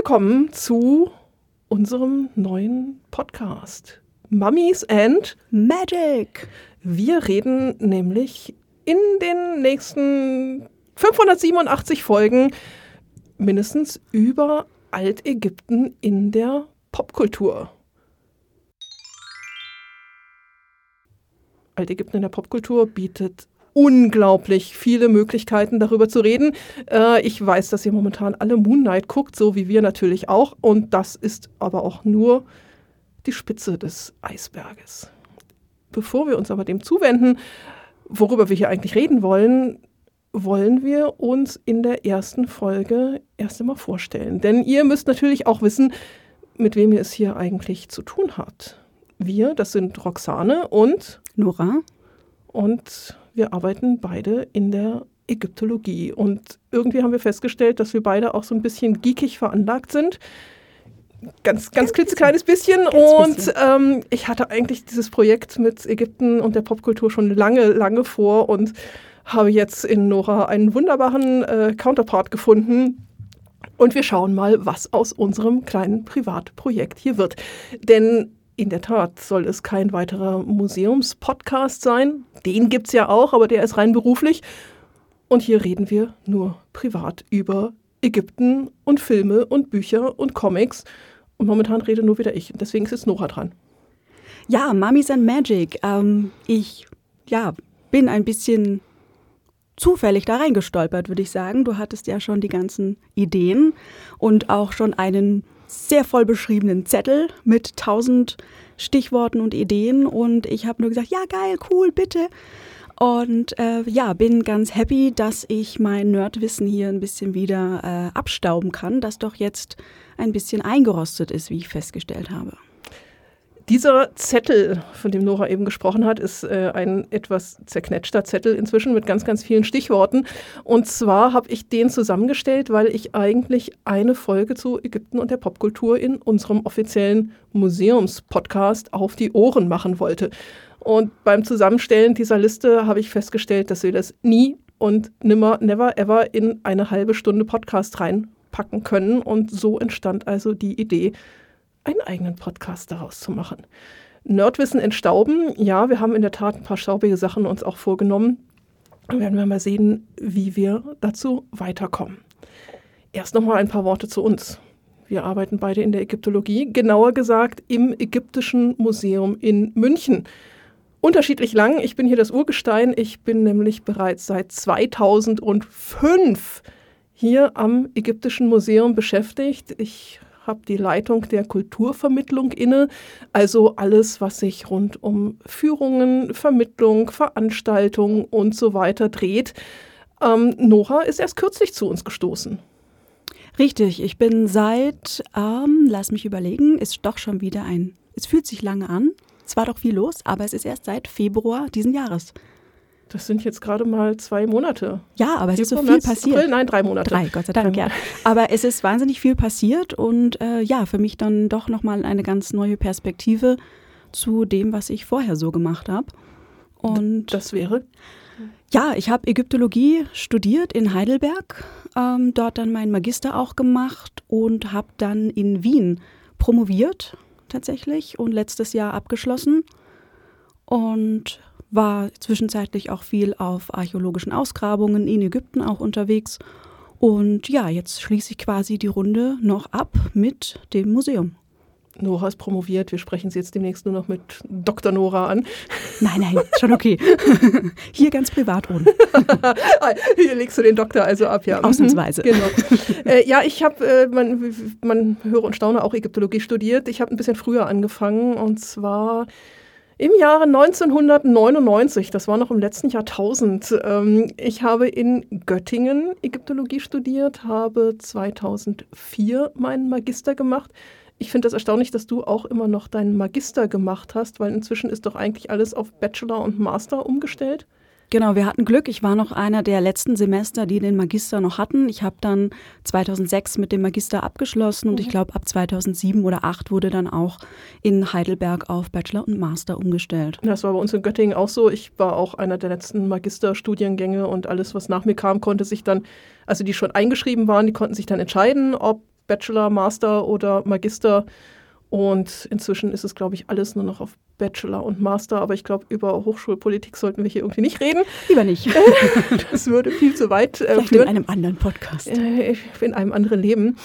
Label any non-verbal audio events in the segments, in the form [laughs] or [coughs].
willkommen zu unserem neuen Podcast Mummies and Magic. Wir reden nämlich in den nächsten 587 Folgen mindestens über Altägypten in der Popkultur. Altägypten in der Popkultur bietet unglaublich viele Möglichkeiten, darüber zu reden. Äh, ich weiß, dass ihr momentan alle Moon Knight guckt, so wie wir natürlich auch. Und das ist aber auch nur die Spitze des Eisberges. Bevor wir uns aber dem zuwenden, worüber wir hier eigentlich reden wollen, wollen wir uns in der ersten Folge erst einmal vorstellen. Denn ihr müsst natürlich auch wissen, mit wem ihr es hier eigentlich zu tun habt. Wir, das sind Roxane und Nora. Und wir arbeiten beide in der Ägyptologie. Und irgendwie haben wir festgestellt, dass wir beide auch so ein bisschen geekig veranlagt sind. Ganz, ganz klitzekleines bisschen. Ganz und bisschen. ähm, ich hatte eigentlich dieses Projekt mit Ägypten und der Popkultur schon lange, lange vor und habe jetzt in Nora einen wunderbaren äh, Counterpart gefunden. Und wir schauen mal, was aus unserem kleinen Privatprojekt hier wird. Denn in der Tat soll es kein weiterer Museumspodcast sein. Den gibt es ja auch, aber der ist rein beruflich. Und hier reden wir nur privat über Ägypten und Filme und Bücher und Comics. Und momentan rede nur wieder ich. Deswegen ist jetzt Nora dran. Ja, Mummies and Magic. Ähm, ich ja, bin ein bisschen zufällig da reingestolpert, würde ich sagen. Du hattest ja schon die ganzen Ideen und auch schon einen sehr voll beschriebenen Zettel mit tausend Stichworten und Ideen. Und ich habe nur gesagt, ja, geil, cool, bitte. Und äh, ja, bin ganz happy, dass ich mein Nerdwissen hier ein bisschen wieder äh, abstauben kann, das doch jetzt ein bisschen eingerostet ist, wie ich festgestellt habe. Dieser Zettel, von dem Nora eben gesprochen hat, ist äh, ein etwas zerknetschter Zettel inzwischen mit ganz, ganz vielen Stichworten. Und zwar habe ich den zusammengestellt, weil ich eigentlich eine Folge zu Ägypten und der Popkultur in unserem offiziellen Museumspodcast auf die Ohren machen wollte. Und beim Zusammenstellen dieser Liste habe ich festgestellt, dass wir das nie und nimmer, never, ever in eine halbe Stunde Podcast reinpacken können. Und so entstand also die Idee, einen eigenen Podcast daraus zu machen. Nerdwissen entstauben, ja, wir haben in der Tat ein paar staubige Sachen uns auch vorgenommen. Werden wir mal sehen, wie wir dazu weiterkommen. Erst noch mal ein paar Worte zu uns. Wir arbeiten beide in der Ägyptologie, genauer gesagt im Ägyptischen Museum in München. Unterschiedlich lang. Ich bin hier das Urgestein. Ich bin nämlich bereits seit 2005 hier am Ägyptischen Museum beschäftigt. Ich habe die Leitung der Kulturvermittlung inne, also alles, was sich rund um Führungen, Vermittlung, Veranstaltungen und so weiter dreht. Ähm, Nora ist erst kürzlich zu uns gestoßen. Richtig, ich bin seit, ähm, lass mich überlegen, ist doch schon wieder ein, es fühlt sich lange an. Es war doch viel los, aber es ist erst seit Februar diesen Jahres. Das sind jetzt gerade mal zwei Monate. Ja, aber es ist so viel März, passiert. April, nein, drei Monate. Drei, Gott sei Dank, ja. [laughs] Aber es ist wahnsinnig viel passiert und äh, ja, für mich dann doch nochmal eine ganz neue Perspektive zu dem, was ich vorher so gemacht habe. Und Das wäre ja, ich habe Ägyptologie studiert in Heidelberg, ähm, dort dann meinen Magister auch gemacht und habe dann in Wien promoviert tatsächlich und letztes Jahr abgeschlossen und war zwischenzeitlich auch viel auf archäologischen Ausgrabungen in Ägypten auch unterwegs. Und ja, jetzt schließe ich quasi die Runde noch ab mit dem Museum. Nora ist promoviert. Wir sprechen sie jetzt demnächst nur noch mit Dr. Nora an. Nein, nein, schon okay. [laughs] Hier ganz privat ohne. [laughs] Hier legst du den Doktor also ab, ja. Ausnahmsweise. [laughs] Genau. äh, ja, ich habe, äh, man, man höre und staune, auch Ägyptologie studiert. Ich habe ein bisschen früher angefangen und zwar im Jahre 1999, das war noch im letzten Jahrtausend. Ähm, ich habe in Göttingen Ägyptologie studiert, habe 2004 meinen Magister gemacht. Ich finde das erstaunlich, dass du auch immer noch deinen Magister gemacht hast, weil inzwischen ist doch eigentlich alles auf Bachelor und Master umgestellt. Genau, wir hatten Glück. Ich war noch einer der letzten Semester, die den Magister noch hatten. Ich habe dann 2006 mit dem Magister abgeschlossen und ich glaube, ab 2007 oder 2008 wurde dann auch in Heidelberg auf Bachelor und Master umgestellt. Das war bei uns in Göttingen auch so. Ich war auch einer der letzten Magisterstudiengänge und alles, was nach mir kam, konnte sich dann, also die schon eingeschrieben waren, die konnten sich dann entscheiden, ob Bachelor, Master oder Magister. Und inzwischen ist es, glaube ich, alles nur noch auf Bachelor und Master. Aber ich glaube, über Hochschulpolitik sollten wir hier irgendwie nicht reden. Lieber nicht. [laughs] das würde viel zu weit äh, führen. in einem anderen Podcast. Äh, in einem anderen Leben.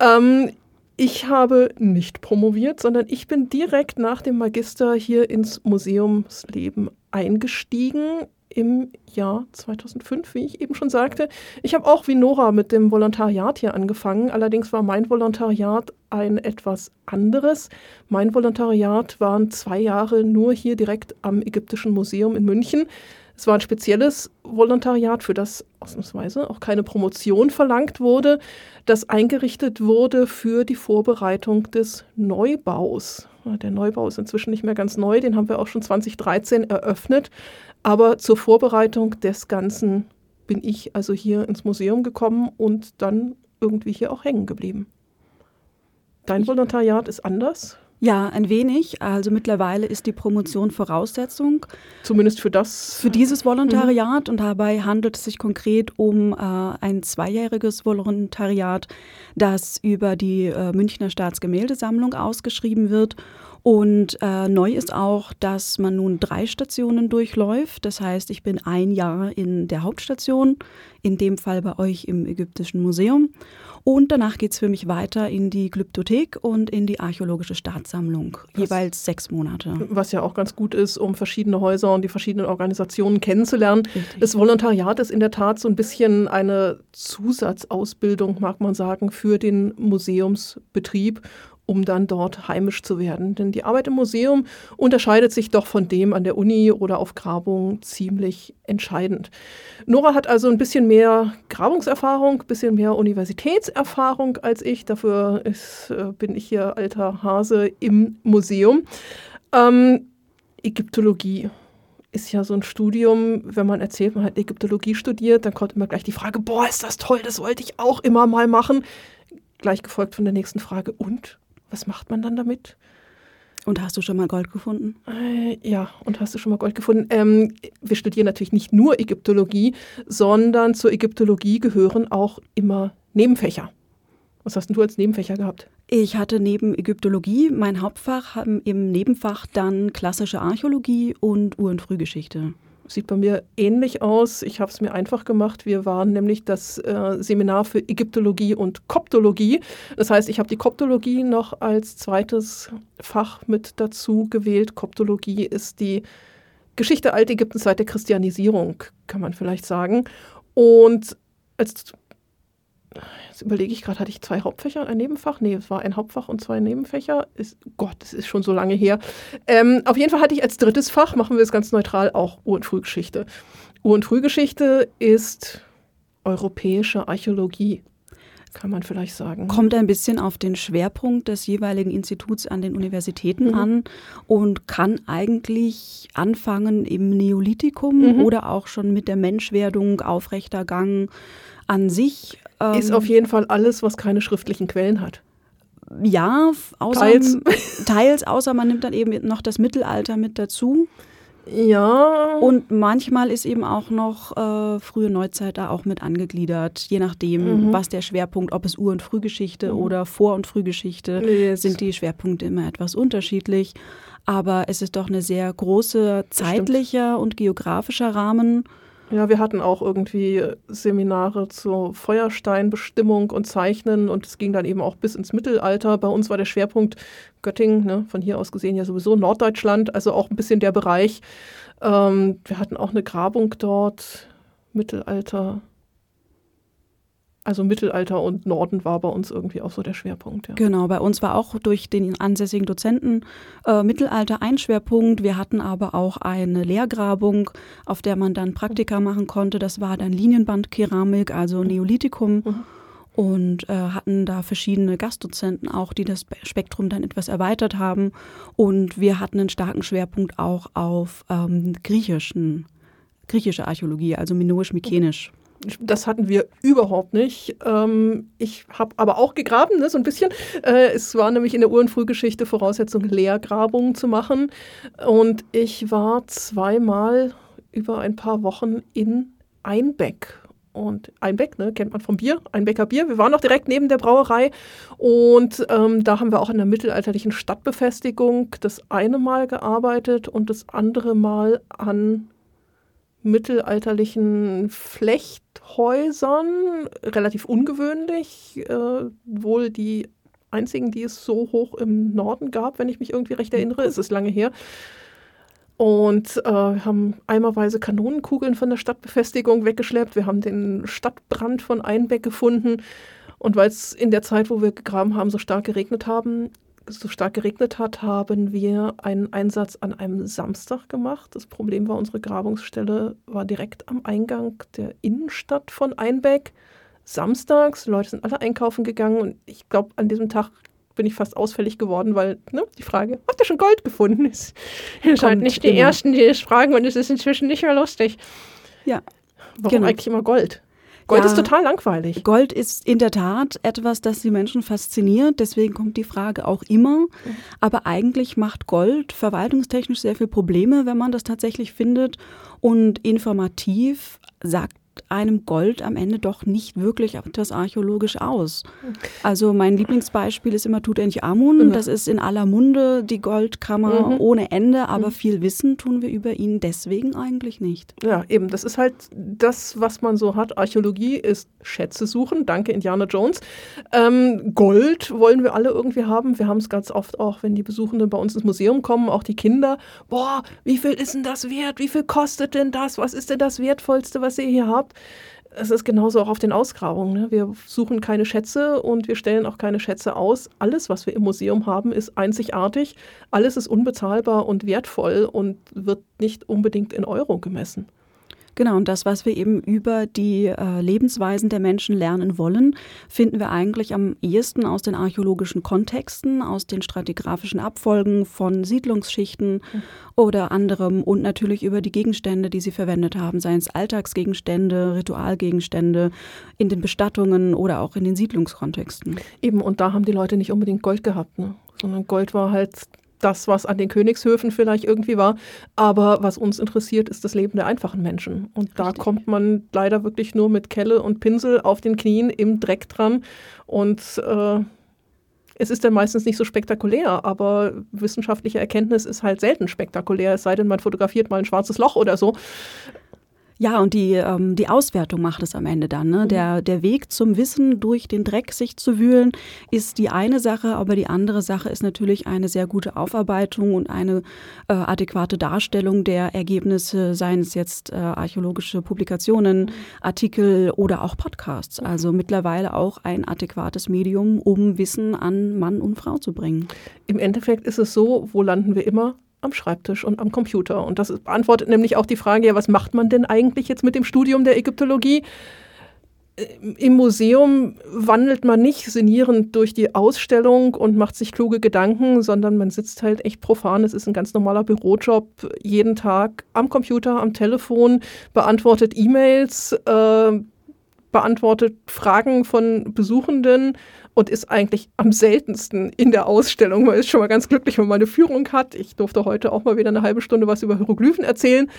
Ähm, ich habe nicht promoviert, sondern ich bin direkt nach dem Magister hier ins Museumsleben eingestiegen im Jahr 2005, wie ich eben schon sagte. Ich habe auch wie Nora mit dem Volontariat hier angefangen. Allerdings war mein Volontariat ein etwas anderes. Mein Volontariat waren zwei Jahre nur hier direkt am Ägyptischen Museum in München. Es war ein spezielles Volontariat, für das ausnahmsweise auch keine Promotion verlangt wurde, das eingerichtet wurde für die Vorbereitung des Neubaus. Der Neubau ist inzwischen nicht mehr ganz neu, den haben wir auch schon 2013 eröffnet. Aber zur Vorbereitung des Ganzen bin ich also hier ins Museum gekommen und dann irgendwie hier auch hängen geblieben. Dein Volontariat ist anders? Ja, ein wenig. Also mittlerweile ist die Promotion Voraussetzung. Zumindest für das? Für dieses Volontariat. Mhm. Und dabei handelt es sich konkret um äh, ein zweijähriges Volontariat, das über die äh, Münchner Staatsgemäldesammlung ausgeschrieben wird. Und äh, neu ist auch, dass man nun drei Stationen durchläuft. Das heißt, ich bin ein Jahr in der Hauptstation, in dem Fall bei euch im Ägyptischen Museum. Und danach geht es für mich weiter in die Glyptothek und in die Archäologische Staatssammlung, was, jeweils sechs Monate. Was ja auch ganz gut ist, um verschiedene Häuser und die verschiedenen Organisationen kennenzulernen. Richtig. Das Volontariat ist in der Tat so ein bisschen eine Zusatzausbildung, mag man sagen, für den Museumsbetrieb um dann dort heimisch zu werden. Denn die Arbeit im Museum unterscheidet sich doch von dem an der Uni oder auf Grabung ziemlich entscheidend. Nora hat also ein bisschen mehr Grabungserfahrung, ein bisschen mehr Universitätserfahrung als ich. Dafür ist, äh, bin ich hier alter Hase im Museum. Ähm, Ägyptologie ist ja so ein Studium, wenn man erzählt, man hat Ägyptologie studiert, dann kommt immer gleich die Frage, boah, ist das toll, das wollte ich auch immer mal machen. Gleich gefolgt von der nächsten Frage, und? Was macht man dann damit? Und hast du schon mal Gold gefunden? Äh, ja, und hast du schon mal Gold gefunden? Ähm, wir studieren natürlich nicht nur Ägyptologie, sondern zur Ägyptologie gehören auch immer Nebenfächer. Was hast denn du als Nebenfächer gehabt? Ich hatte neben Ägyptologie mein Hauptfach, im Nebenfach dann klassische Archäologie und Ur- und Frühgeschichte. Sieht bei mir ähnlich aus. Ich habe es mir einfach gemacht. Wir waren nämlich das äh, Seminar für Ägyptologie und Koptologie. Das heißt, ich habe die Koptologie noch als zweites Fach mit dazu gewählt. Koptologie ist die Geschichte Altägyptens seit der Christianisierung, kann man vielleicht sagen. Und als Jetzt überlege ich gerade, hatte ich zwei Hauptfächer, ein Nebenfach? Nee, es war ein Hauptfach und zwei Nebenfächer. Ist, Gott, das ist schon so lange her. Ähm, auf jeden Fall hatte ich als drittes Fach, machen wir es ganz neutral, auch Ur- und Frühgeschichte. Ur- und Frühgeschichte ist europäische Archäologie kann man vielleicht sagen. Kommt ein bisschen auf den Schwerpunkt des jeweiligen Instituts an den Universitäten mhm. an und kann eigentlich anfangen im Neolithikum mhm. oder auch schon mit der Menschwerdung, aufrechter Gang an sich. Ähm, ist auf jeden Fall alles, was keine schriftlichen Quellen hat. Ja, außer, teils. teils, außer man nimmt dann eben noch das Mittelalter mit dazu. Ja. Und manchmal ist eben auch noch äh, frühe Neuzeit da auch mit angegliedert, je nachdem, mhm. was der Schwerpunkt, ob es Ur- und Frühgeschichte mhm. oder Vor- und Frühgeschichte, yes. sind die Schwerpunkte immer etwas unterschiedlich. Aber es ist doch eine sehr große zeitlicher und geografischer Rahmen. Ja, wir hatten auch irgendwie Seminare zur Feuersteinbestimmung und Zeichnen und es ging dann eben auch bis ins Mittelalter. Bei uns war der Schwerpunkt Göttingen, ne, von hier aus gesehen ja sowieso Norddeutschland, also auch ein bisschen der Bereich. Ähm, wir hatten auch eine Grabung dort, Mittelalter, also Mittelalter und Norden war bei uns irgendwie auch so der Schwerpunkt. Ja. Genau, bei uns war auch durch den ansässigen Dozenten äh, Mittelalter ein Schwerpunkt. Wir hatten aber auch eine Lehrgrabung, auf der man dann Praktika machen konnte. Das war dann Linienbandkeramik, also Neolithikum. Mhm. Und äh, hatten da verschiedene Gastdozenten auch, die das Spektrum dann etwas erweitert haben. Und wir hatten einen starken Schwerpunkt auch auf ähm, griechischen, griechische Archäologie, also minoisch-mykenisch. Das hatten wir überhaupt nicht. Ähm, ich habe aber auch gegraben, ne, so ein bisschen. Äh, es war nämlich in der Ur- und Frühgeschichte Voraussetzung, Leergrabungen zu machen. Und ich war zweimal über ein paar Wochen in Einbeck und Einbeck, ne, kennt man vom Bier, Einbecker Bier. Wir waren noch direkt neben der Brauerei und ähm, da haben wir auch in der mittelalterlichen Stadtbefestigung das eine Mal gearbeitet und das andere Mal an mittelalterlichen Flechthäusern, relativ ungewöhnlich, äh, wohl die einzigen, die es so hoch im Norden gab, wenn ich mich irgendwie recht erinnere. Es ist lange her. Und äh, haben eimerweise Kanonenkugeln von der Stadtbefestigung weggeschleppt. Wir haben den Stadtbrand von Einbeck gefunden. Und weil es in der Zeit, wo wir gegraben haben, so stark geregnet haben, so stark geregnet hat, haben wir einen Einsatz an einem Samstag gemacht. Das Problem war, unsere Grabungsstelle war direkt am Eingang der Innenstadt von Einbeck. Samstags, die Leute sind alle einkaufen gegangen und ich glaube, an diesem Tag bin ich fast ausfällig geworden, weil ne, die Frage, habt ihr schon Gold gefunden? [laughs] Ist, ihr seid nicht die immer. Ersten, die das fragen und es ist inzwischen nicht mehr lustig. Ja. Warum genau. eigentlich immer Gold? Gold ja, ist total langweilig. Gold ist in der Tat etwas, das die Menschen fasziniert. Deswegen kommt die Frage auch immer. Mhm. Aber eigentlich macht Gold verwaltungstechnisch sehr viele Probleme, wenn man das tatsächlich findet. Und informativ sagt einem Gold am Ende doch nicht wirklich etwas archäologisch aus. Also mein Lieblingsbeispiel ist immer Tutanchamun. Mhm. Das ist in aller Munde die Goldkammer mhm. ohne Ende, aber mhm. viel Wissen tun wir über ihn deswegen eigentlich nicht. Ja, eben. Das ist halt das, was man so hat. Archäologie ist Schätze suchen. Danke, Indiana Jones. Ähm, Gold wollen wir alle irgendwie haben. Wir haben es ganz oft auch, wenn die Besuchenden bei uns ins Museum kommen, auch die Kinder. Boah, wie viel ist denn das wert? Wie viel kostet denn das? Was ist denn das Wertvollste, was ihr hier habt? Es ist genauso auch auf den Ausgrabungen. Ne? Wir suchen keine Schätze und wir stellen auch keine Schätze aus. Alles, was wir im Museum haben, ist einzigartig. Alles ist unbezahlbar und wertvoll und wird nicht unbedingt in Euro gemessen. Genau, und das, was wir eben über die äh, Lebensweisen der Menschen lernen wollen, finden wir eigentlich am ehesten aus den archäologischen Kontexten, aus den stratigraphischen Abfolgen von Siedlungsschichten mhm. oder anderem und natürlich über die Gegenstände, die sie verwendet haben, seien es Alltagsgegenstände, Ritualgegenstände, in den Bestattungen oder auch in den Siedlungskontexten. Eben, und da haben die Leute nicht unbedingt Gold gehabt, ne? sondern Gold war halt das, was an den Königshöfen vielleicht irgendwie war. Aber was uns interessiert, ist das Leben der einfachen Menschen. Und da Richtig. kommt man leider wirklich nur mit Kelle und Pinsel auf den Knien im Dreck dran. Und äh, es ist dann meistens nicht so spektakulär, aber wissenschaftliche Erkenntnis ist halt selten spektakulär, es sei denn, man fotografiert mal ein schwarzes Loch oder so. Ja, und die, ähm, die Auswertung macht es am Ende dann. Ne? Mhm. Der, der Weg zum Wissen, durch den Dreck sich zu wühlen, ist die eine Sache, aber die andere Sache ist natürlich eine sehr gute Aufarbeitung und eine äh, adäquate Darstellung der Ergebnisse, seien es jetzt äh, archäologische Publikationen, mhm. Artikel oder auch Podcasts. Mhm. Also mittlerweile auch ein adäquates Medium, um Wissen an Mann und Frau zu bringen. Im Endeffekt ist es so, wo landen wir immer? Am Schreibtisch und am Computer. Und das beantwortet nämlich auch die Frage, ja, was macht man denn eigentlich jetzt mit dem Studium der Ägyptologie? Äh, Im Museum wandelt man nicht sinnierend durch die Ausstellung und macht sich kluge Gedanken, sondern man sitzt halt echt profan. Es ist ein ganz normaler Bürojob, jeden Tag am Computer, am Telefon, beantwortet E-Mails, äh, beantwortet Fragen von Besuchenden und ist eigentlich am seltensten in der Ausstellung. Man ist schon mal ganz glücklich, wenn man eine Führung hat. Ich durfte heute auch mal wieder eine halbe Stunde was über Hieroglyphen erzählen.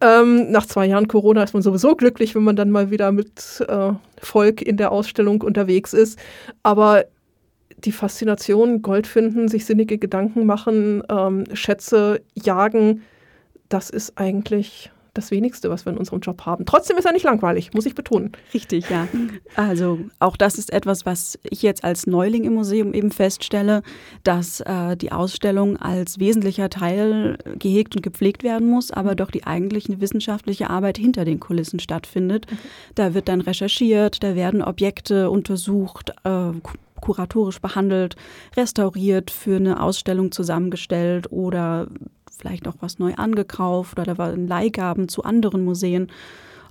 Ähm, nach zwei Jahren Corona ist man sowieso glücklich, wenn man dann mal wieder mit äh, Volk in der Ausstellung unterwegs ist. Aber die Faszination, Gold finden, sich sinnige Gedanken machen, ähm, Schätze jagen, das ist eigentlich das Wenigste, was wir in unserem Job haben. Trotzdem ist er nicht langweilig, muss ich betonen. Richtig, ja. Also auch das ist etwas, was ich jetzt als Neuling im Museum eben feststelle, dass äh, die Ausstellung als wesentlicher Teil gehegt und gepflegt werden muss, aber doch die eigentliche wissenschaftliche Arbeit hinter den Kulissen stattfindet. Mhm. Da wird dann recherchiert, da werden Objekte untersucht, äh, kuratorisch behandelt, restauriert, für eine Ausstellung zusammengestellt oder vielleicht auch was neu angekauft oder da waren Leihgaben zu anderen Museen.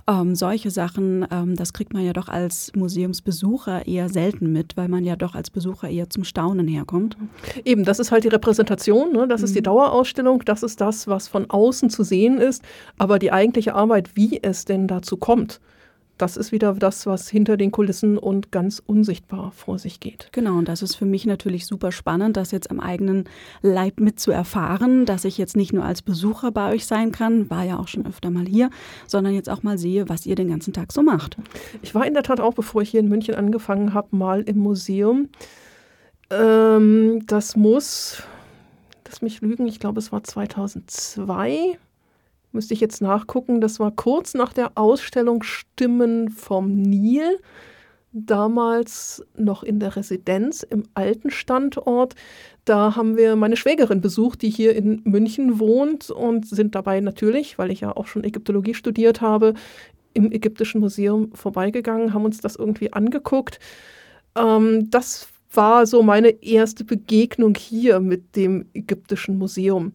Ähm, solche Sachen, ähm, das kriegt man ja doch als Museumsbesucher eher selten mit, weil man ja doch als Besucher eher zum Staunen herkommt. Eben, das ist halt die Repräsentation, ne? das mhm. ist die mhm. Dauerausstellung, das ist das, was von außen zu sehen ist, aber die eigentliche Arbeit, wie es denn dazu kommt, das ist wieder das, was hinter den Kulissen und ganz unsichtbar vor sich geht. Genau, und das ist für mich natürlich super spannend, das jetzt am eigenen Leib mit zu erfahren, dass ich jetzt nicht nur als Besucher bei euch sein kann, war ja auch schon öfter mal hier, sondern jetzt auch mal sehe, was ihr den ganzen Tag so macht. Ich war in der Tat auch, bevor ich hier in München angefangen habe, mal im Museum. Ähm, das muss, lass mich lügen, ich glaube, es war 2002 müsste ich jetzt nachgucken, das war kurz nach der Ausstellung Stimmen vom Nil, damals noch in der Residenz im alten Standort. Da haben wir meine Schwägerin besucht, die hier in München wohnt und sind dabei natürlich, weil ich ja auch schon Ägyptologie studiert habe, im Ägyptischen Museum vorbeigegangen, haben uns das irgendwie angeguckt. Ähm, das war so meine erste Begegnung hier mit dem Ägyptischen Museum.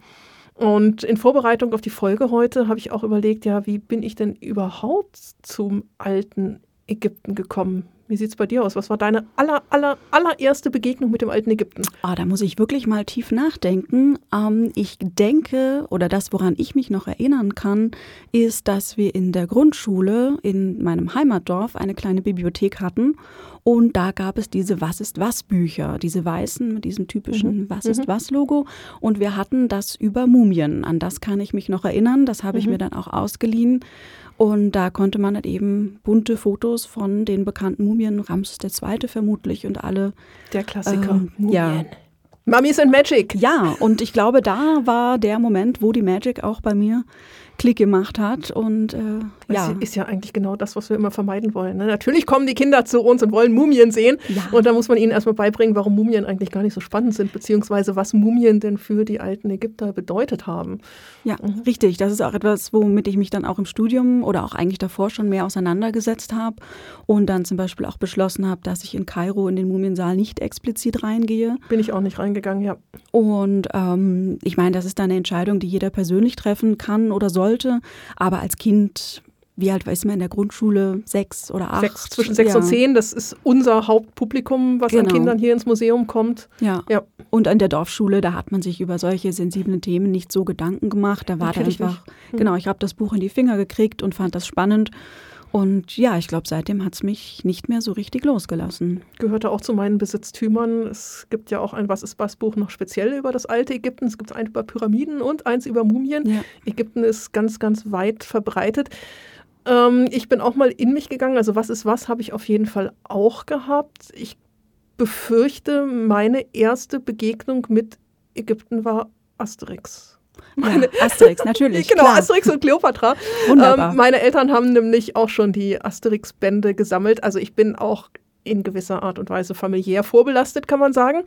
Und in Vorbereitung auf die Folge heute habe ich auch überlegt, ja, wie bin ich denn überhaupt zum alten Ägypten gekommen? Wie sieht es bei dir aus? Was war deine aller, aller, allererste Begegnung mit dem alten Ägypten? Ah, da muss ich wirklich mal tief nachdenken. Ähm, ich denke, oder das, woran ich mich noch erinnern kann, ist, dass wir in der Grundschule in meinem Heimatdorf eine kleine Bibliothek hatten. Und da gab es diese Was ist was Bücher, diese weißen mit diesem typischen mhm. Was ist mhm. was Logo. Und wir hatten das über Mumien. An das kann ich mich noch erinnern. Das habe ich mhm. mir dann auch ausgeliehen. Und da konnte man halt eben bunte Fotos von den bekannten Mumien, Ramses II. vermutlich und alle. Der Klassiker. Ähm, Mumien. Ja. Mummies and Magic. Ja, und ich glaube, da war der Moment, wo die Magic auch bei mir Klick gemacht hat. Und äh, ja. ist ja eigentlich genau das, was wir immer vermeiden wollen. Ne? Natürlich kommen die Kinder zu uns und wollen Mumien sehen. Ja. Und da muss man ihnen erstmal beibringen, warum Mumien eigentlich gar nicht so spannend sind, beziehungsweise was Mumien denn für die alten Ägypter bedeutet haben. Ja, mhm. richtig. Das ist auch etwas, womit ich mich dann auch im Studium oder auch eigentlich davor schon mehr auseinandergesetzt habe und dann zum Beispiel auch beschlossen habe, dass ich in Kairo in den Mumiensaal nicht explizit reingehe. Bin ich auch nicht reingegangen, ja. Und ähm, ich meine, das ist dann eine Entscheidung, die jeder persönlich treffen kann oder soll sollte. Aber als Kind wie alt ist man in der Grundschule? Sechs oder acht? Sechs, zwischen sechs ja. und zehn, das ist unser Hauptpublikum, was genau. an Kindern hier ins Museum kommt. Ja. ja. Und an der Dorfschule, da hat man sich über solche sensiblen Themen nicht so Gedanken gemacht. Da war da einfach, hm. genau, ich habe das Buch in die Finger gekriegt und fand das spannend und ja, ich glaube, seitdem hat es mich nicht mehr so richtig losgelassen. Gehörte auch zu meinen Besitztümern. Es gibt ja auch ein Was ist was Buch noch speziell über das alte Ägypten. Es gibt eins über Pyramiden und eins über Mumien. Ja. Ägypten ist ganz, ganz weit verbreitet. Ähm, ich bin auch mal in mich gegangen. Also Was ist was habe ich auf jeden Fall auch gehabt. Ich befürchte, meine erste Begegnung mit Ägypten war Asterix. Meine, ja, [laughs] Asterix, natürlich. genau, klar. Asterix und Cleopatra. Wunderbar. Ähm, meine Eltern haben nämlich auch schon die Asterix-Bände gesammelt. Also ich bin auch in gewisser Art und Weise familiär vorbelastet, kann man sagen.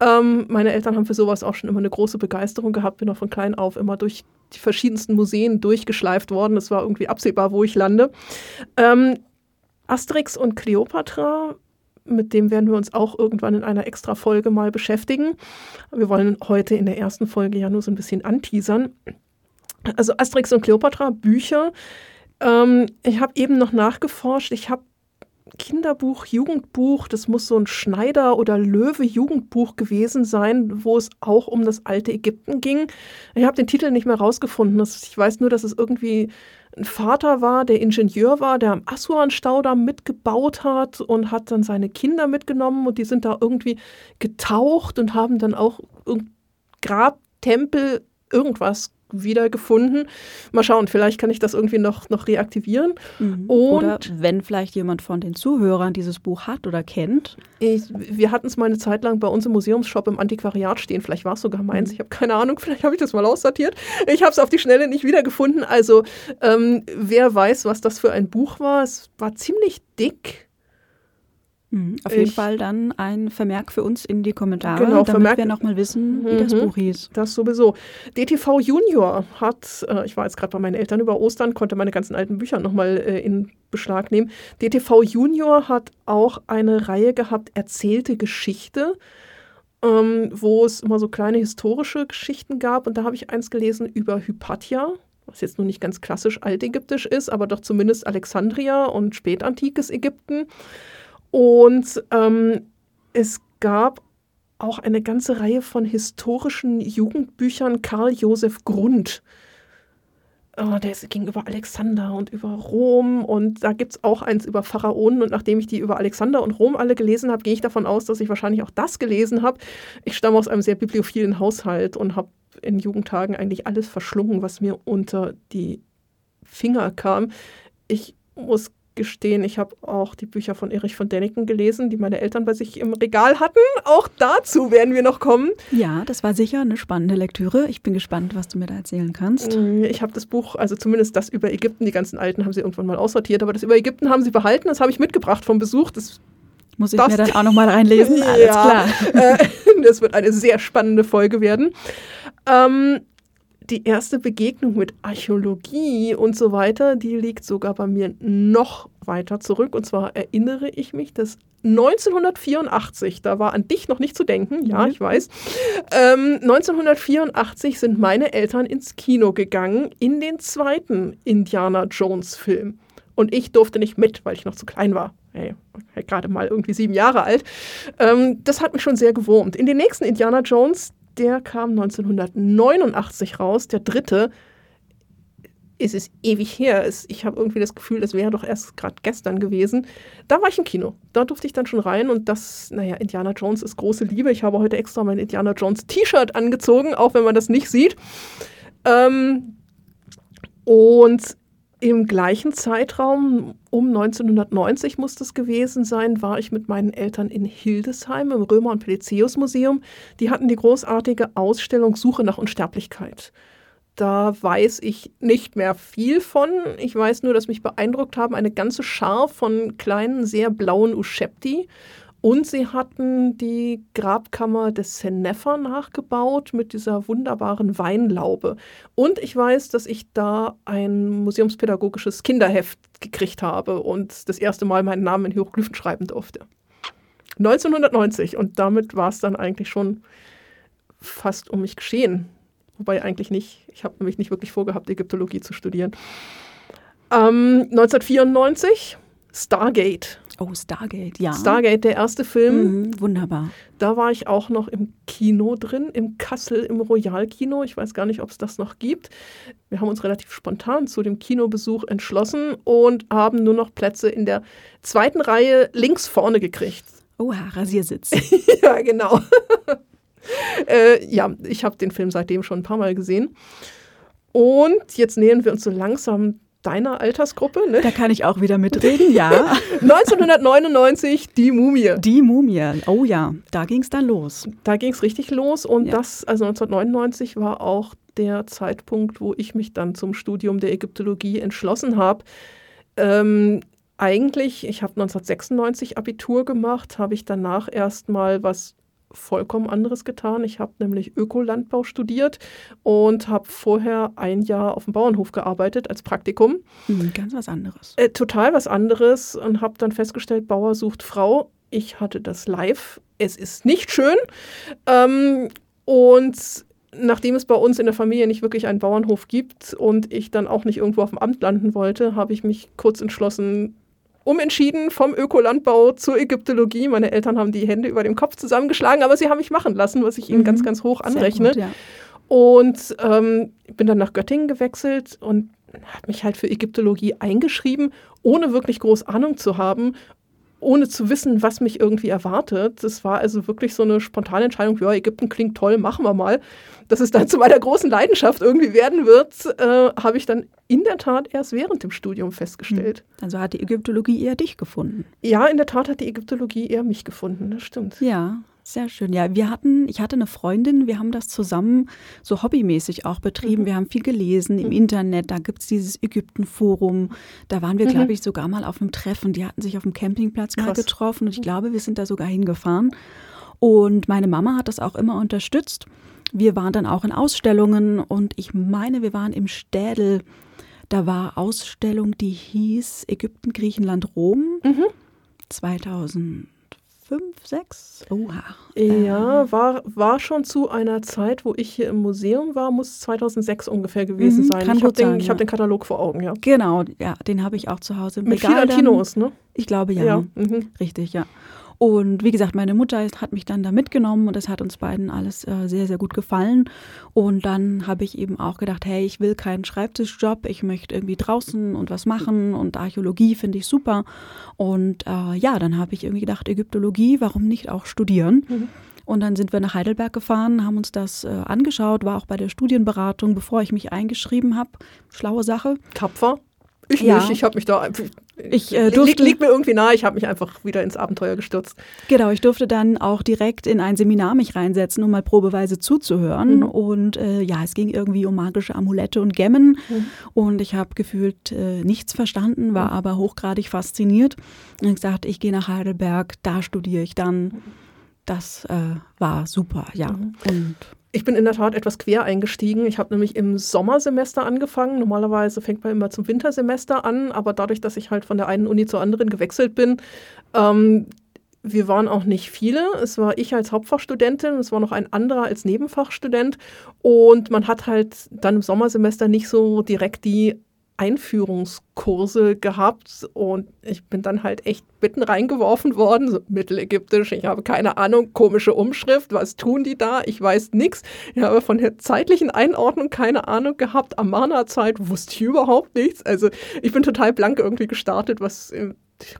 Ähm, meine Eltern haben für sowas auch schon immer eine große Begeisterung gehabt. Bin auch von klein auf immer durch die verschiedensten Museen durchgeschleift worden. Es war irgendwie absehbar, wo ich lande. Ähm, Asterix und Cleopatra mit dem werden wir uns auch irgendwann in einer extra Folge mal beschäftigen. Wir wollen heute in der ersten Folge ja nur so ein bisschen anteasern. Also Asterix und Cleopatra, Bücher. Ähm, ich habe eben noch nachgeforscht. Ich habe Kinderbuch, Jugendbuch, das muss so ein Schneider- oder Löwe-Jugendbuch gewesen sein, wo es auch um das alte Ägypten ging. Ich habe den Titel nicht mehr rausgefunden. Ich weiß nur, dass es irgendwie ein Vater war, der Ingenieur war, der am Assuan-Staudamm mitgebaut hat und hat dann seine Kinder mitgenommen und die sind da irgendwie getaucht und haben dann auch Grabtempel, irgendwas wiedergefunden. Mal schauen, vielleicht kann ich das irgendwie noch, noch reaktivieren. Mhm. oder wenn vielleicht jemand von den Zuhörern dieses Buch hat oder kennt. Ich, wir hatten es mal eine Zeit lang bei uns im Museumsshop im Antiquariat stehen. Vielleicht war es sogar meins. Mhm. Ich habe keine Ahnung, [laughs] vielleicht habe ich das mal aussortiert. Ich habe es auf die Schnelle nicht wiedergefunden. Also ähm, wer weiß, was das für ein Buch war. Es war ziemlich dick. Mhm. Auf jeden Fall dann ein Vermerk für uns in die Kommentare, genau, damit Vermerk wir nochmal wissen, wie mhm. das Buch hieß. Das sowieso. DTV Junior hat, äh, ich war jetzt gerade bei meinen Eltern über Ostern, konnte meine ganzen alten Bücher nochmal äh, in Beschlag nehmen. DTV Junior hat auch eine Reihe gehabt, Erzählte Geschichte, ähm, wo es immer so kleine historische Geschichten gab. Und da habe ich eins gelesen über Hypatia was jetzt nun nicht ganz klassisch altägyptisch ist, aber doch zumindest Alexandria und spätantikes Ägypten. Und ähm, es gab auch eine ganze Reihe von historischen Jugendbüchern Karl Josef Grund. Oh, der ging über Alexander und über Rom und da gibt es auch eins über Pharaonen und nachdem ich die über Alexander und Rom alle gelesen habe, gehe ich davon aus, dass ich wahrscheinlich auch das gelesen habe. Ich stamme aus einem sehr bibliophilen Haushalt und habe in Jugendtagen eigentlich alles verschlungen, was mir unter die Finger kam. Ich muss gestehen, ich habe auch die Bücher von Erich von Däniken gelesen, die meine Eltern bei sich im Regal hatten. Auch dazu werden wir noch kommen. Ja, das war sicher eine spannende Lektüre. Ich bin gespannt, was du mir da erzählen kannst. Mm, ich habe das Buch, also zumindest das über Ägypten, die ganzen alten haben sie irgendwann mal aussortiert, aber das über Ägypten haben sie behalten. Das habe ich mitgebracht vom Besuch. Das muss ich mir dann auch noch mal reinlesen? [laughs] Alles ja, klar. [laughs] Äh, das wird eine sehr spannende Folge werden. Ähm, die erste Begegnung mit Archäologie und so weiter, die liegt sogar bei mir noch weiter zurück. Und zwar erinnere ich mich, dass 1984, da war an dich noch nicht zu denken, ja, mhm. ich weiß, ähm, 1984 sind meine Eltern ins Kino gegangen in den zweiten Indiana Jones Film. Und ich durfte nicht mit, weil ich noch zu klein war. Hey, gerade mal irgendwie sieben Jahre alt. Ähm, das hat mich schon sehr gewurmt. In den nächsten Indiana Jones, der kam 1989 raus, der dritte. Es ist ewig her. Ich habe irgendwie das Gefühl, das wäre doch erst gerade gestern gewesen. Da war ich im Kino. Da durfte ich dann schon rein und das, naja, Indiana Jones ist große Liebe. Ich habe heute extra mein Indiana Jones T-Shirt angezogen, auch wenn man das nicht sieht. Ähm, und im gleichen Zeitraum, um 1990 muss das gewesen sein, war ich mit meinen Eltern in Hildesheim im Römer- und Pelizeus Museum. Die hatten die großartige Ausstellung Suche nach Unsterblichkeit. Da weiß ich nicht mehr viel von. Ich weiß nur, dass mich beeindruckt haben eine ganze Schar von kleinen, sehr blauen Uschepti und sie hatten die Grabkammer des Senefer nachgebaut mit dieser wunderbaren Weinlaube. Und ich weiß, dass ich da ein museumspädagogisches Kinderheft gekriegt habe und das erste Mal meinen Namen in Hieroglyphen schreiben durfte. 1990 und damit war es dann eigentlich schon fast um mich geschehen. Wobei eigentlich nicht. Ich habe nämlich nicht wirklich vorgehabt, Ägyptologie zu studieren. Ähm, 1994 Stargate. Oh, Stargate, ja. Stargate, der erste Film. Mhm, wunderbar. Da war ich auch noch im Kino drin, im Kassel, im Royal Kino. Ich weiß gar nicht, ob es das noch gibt. Wir haben uns relativ spontan zu dem Kinobesuch entschlossen und haben nur noch Plätze in der zweiten Reihe links vorne gekriegt. Oha, Rasiersitz. [laughs] ja, genau. [laughs] äh, ja, ich habe den Film seitdem schon ein paar Mal gesehen. Und jetzt nähern wir uns so langsam deiner Altersgruppe. Ne? Da kann ich auch wieder mitreden, ja. [laughs] 1999, die Mumie. Die Mumie, oh ja, da ging es dann los. Da ging es richtig los und ja. das, also 1999 war auch der Zeitpunkt, wo ich mich dann zum Studium der Ägyptologie entschlossen habe. Ähm, eigentlich, ich habe 1996 Abitur gemacht, habe ich danach erstmal was vollkommen anderes getan. Ich habe nämlich Ökolandbau studiert und habe vorher ein Jahr auf dem Bauernhof gearbeitet als Praktikum. Mhm, ganz was anderes. Äh, total was anderes und habe dann festgestellt, Bauer sucht Frau. Ich hatte das live. Es ist nicht schön. Ähm, und nachdem es bei uns in der Familie nicht wirklich einen Bauernhof gibt und ich dann auch nicht irgendwo auf dem Amt landen wollte, habe ich mich kurz entschlossen, umentschieden vom Ökolandbau zur Ägyptologie. Meine Eltern haben die Hände über dem Kopf zusammengeschlagen, aber sie haben mich machen lassen, was ich ihnen mhm. ganz, ganz hoch anrechne. Gut, ja. Und ähm, bin dann nach Göttingen gewechselt und habe mich halt für Ägyptologie eingeschrieben, ohne wirklich groß Ahnung zu haben ohne zu wissen, was mich irgendwie erwartet. Das war also wirklich so eine spontane Entscheidung, ja, Ägypten klingt toll, machen wir mal. Dass es dann [laughs] zu meiner großen Leidenschaft irgendwie werden wird, äh, habe ich dann in der Tat erst während dem Studium festgestellt. Hm. Also hat die Ägyptologie eher dich gefunden? Ja, in der Tat hat die Ägyptologie eher mich gefunden, das stimmt. Ja, sehr schön. Ja, wir hatten, ich hatte eine Freundin, wir haben das zusammen so hobbymäßig auch betrieben. Mhm. Wir haben viel gelesen im mhm. Internet, da gibt es dieses Ägypten-Forum. Da waren wir, mhm. glaube ich, sogar mal auf einem Treffen. Die hatten sich auf dem Campingplatz Krass. mal getroffen und ich glaube, wir sind da sogar hingefahren. Und meine Mama hat das auch immer unterstützt. Wir waren dann auch in Ausstellungen und ich meine, wir waren im Städel. Da war Ausstellung, die hieß Ägypten, Griechenland, Rom. Mhm. 2000 fünf, sechs? Oha. Ja, war, war schon zu einer Zeit, wo ich hier im Museum war, muss 2006 ungefähr gewesen mhm, sein. Kann ich habe den, ja. hab den Katalog vor Augen, ja. Genau, ja, den habe ich auch zu Hause im Mit vielen Kinos, ne? Ich glaube, ja. ja. Mhm. Richtig, ja. Und wie gesagt, meine Mutter hat mich dann da mitgenommen und das hat uns beiden alles äh, sehr, sehr gut gefallen. Und dann habe ich eben auch gedacht, hey, ich will keinen Schreibtischjob, ich möchte irgendwie draußen und was machen und Archäologie finde ich super. Und äh, ja, dann habe ich irgendwie gedacht, Ägyptologie, warum nicht auch studieren? Mhm. Und dann sind wir nach Heidelberg gefahren, haben uns das äh, angeschaut, war auch bei der Studienberatung, bevor ich mich eingeschrieben habe. Schlaue Sache. Tapfer. Ich ja. nicht, ich habe mich da ich äh, durfte, liegt, mir irgendwie nahe, ich habe mich einfach wieder ins Abenteuer gestürzt. Genau, ich durfte dann auch direkt in ein Seminar mich reinsetzen, um mal probeweise zuzuhören. Mhm. Und äh, ja, es ging irgendwie um magische Amulette und Gemmen. Mhm. Und ich habe gefühlt äh, nichts verstanden, war mhm. aber hochgradig fasziniert. Und gesagt, ich gehe nach Heidelberg, da studiere ich dann. Das äh, war super, ja. Mhm. Und ich bin in der Tat etwas quer eingestiegen. Ich habe nämlich im Sommersemester angefangen. Normalerweise fängt man immer zum Wintersemester an, aber dadurch, dass ich halt von der einen Uni zur anderen gewechselt bin, ähm, wir waren auch nicht viele. Es war ich als Hauptfachstudentin, es war noch ein anderer als Nebenfachstudent. Und man hat halt dann im Sommersemester nicht so direkt die Einführungskurse gehabt und ich bin dann halt echt mitten reingeworfen worden, so mittelägyptisch, ich habe keine Ahnung, komische Umschrift, was tun die da? Ich weiß nichts. Ich habe von der zeitlichen Einordnung keine Ahnung gehabt. Amana-Zeit wusste ich überhaupt nichts. Also ich bin total blank irgendwie gestartet, was im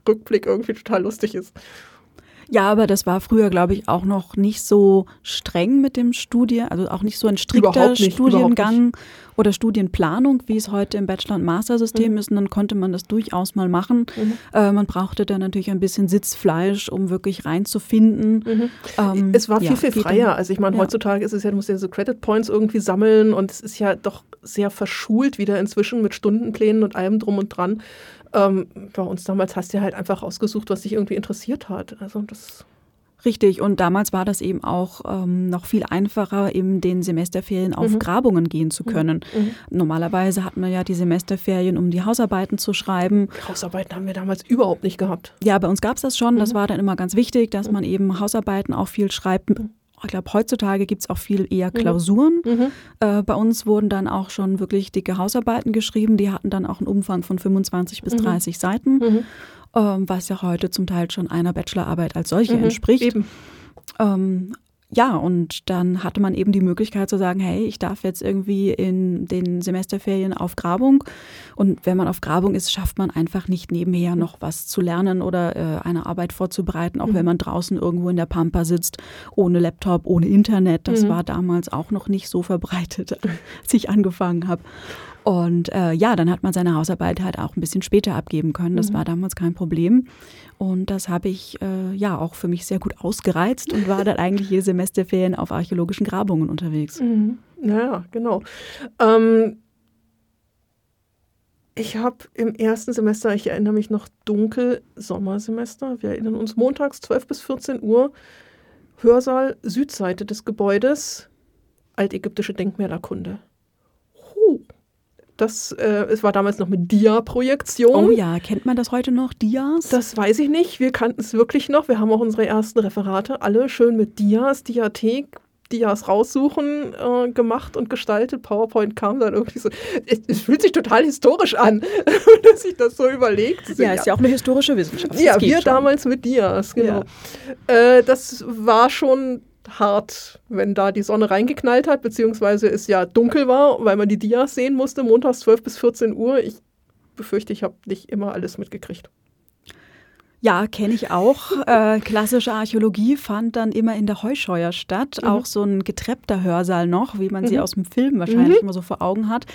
Rückblick irgendwie total lustig ist. Ja, aber das war früher, glaube ich, auch noch nicht so streng mit dem Studium, also auch nicht so ein strikter nicht, Studiengang oder Studienplanung, wie es heute im Bachelor- und Master-System mhm. ist. Und dann konnte man das durchaus mal machen. Mhm. Äh, man brauchte dann natürlich ein bisschen Sitzfleisch, um wirklich reinzufinden. Mhm. Ähm, es war viel, ja, viel freier. Also ich meine, ja. heutzutage ist es ja, du musst ja so Credit Points irgendwie sammeln und es ist ja doch sehr verschult wieder inzwischen mit Stundenplänen und allem drum und dran. Ähm, bei uns damals hast du halt einfach ausgesucht, was dich irgendwie interessiert hat. Also das Richtig, und damals war das eben auch ähm, noch viel einfacher, in den Semesterferien auf mhm. Grabungen gehen zu können. Mhm. mhm. Normalerweise hat man ja die Semesterferien, um die Hausarbeiten zu schreiben. Hausarbeiten haben wir damals überhaupt nicht gehabt. Ja, bei uns gab es das schon. Mhm. Das war dann immer ganz wichtig, dass mhm. man eben Hausarbeiten auch viel schreibt mhm ich glaube, heutzutage gibt es auch viel eher mhm. Klausuren. Mhm. Äh, bei uns wurden dann auch schon wirklich dicke Hausarbeiten geschrieben. Die hatten dann auch einen Umfang von 25 bis 30 mhm. Seiten, mhm. ähm, was ja heute zum Teil schon einer Bachelorarbeit als solche mhm. entspricht. Ähm, ja, und dann hatte man eben die Möglichkeit zu sagen, hey, ich darf jetzt irgendwie in den Semesterferien auf Grabung. Und wenn man auf Grabung ist, schafft man einfach nicht nebenher noch was zu lernen oder äh, eine Arbeit vorzubereiten, auch mhm. wenn man draußen irgendwo in der Pampa sitzt, ohne Laptop, ohne Internet. Das mhm. war damals auch noch nicht so verbreitet, [laughs] als ich angefangen habe. Und äh, ja, dann hat man seine Hausarbeit halt auch ein bisschen später abgeben können. Das mhm. war damals kein Problem. Und das habe ich äh, ja auch für mich sehr gut ausgereizt und war dann eigentlich jede Semesterferien auf archäologischen Grabungen unterwegs. Mhm. Ja, genau. Ähm, ich habe im ersten Semester, ich erinnere mich noch dunkel, Sommersemester, wir erinnern uns montags 12 bis 14 Uhr, Hörsaal, Südseite des Gebäudes, altägyptische Denkmälerkunde. Das, äh, es war damals noch mit Dia-Projektion. Oh ja, kennt man das heute noch, Dias? Das weiß ich nicht. Wir kannten es wirklich noch. Wir haben auch unsere ersten Referate alle schön mit Dias, Diathek, Dias raussuchen äh, gemacht und gestaltet. PowerPoint kam dann irgendwie so. Es, es fühlt sich total historisch an, [laughs] dass sich das so überlegt. Ja, ja, ist ja auch eine historische Wissenschaft. Ja, wir schon. damals mit Dias, genau. Ja. Äh, das war schon hart, wenn da die Sonne reingeknallt hat, beziehungsweise es ja dunkel war, weil man die Dias sehen musste, montags 12 bis 14 Uhr. Ich befürchte, ich habe nicht immer alles mitgekriegt. Ja, kenne ich auch. [laughs] Äh, klassische Archäologie fand dann immer in der Heuscheuer statt. Mhm. Auch so ein getreppter Hörsaal noch, wie man mhm. sie aus dem Film wahrscheinlich mhm. immer so vor Augen hat.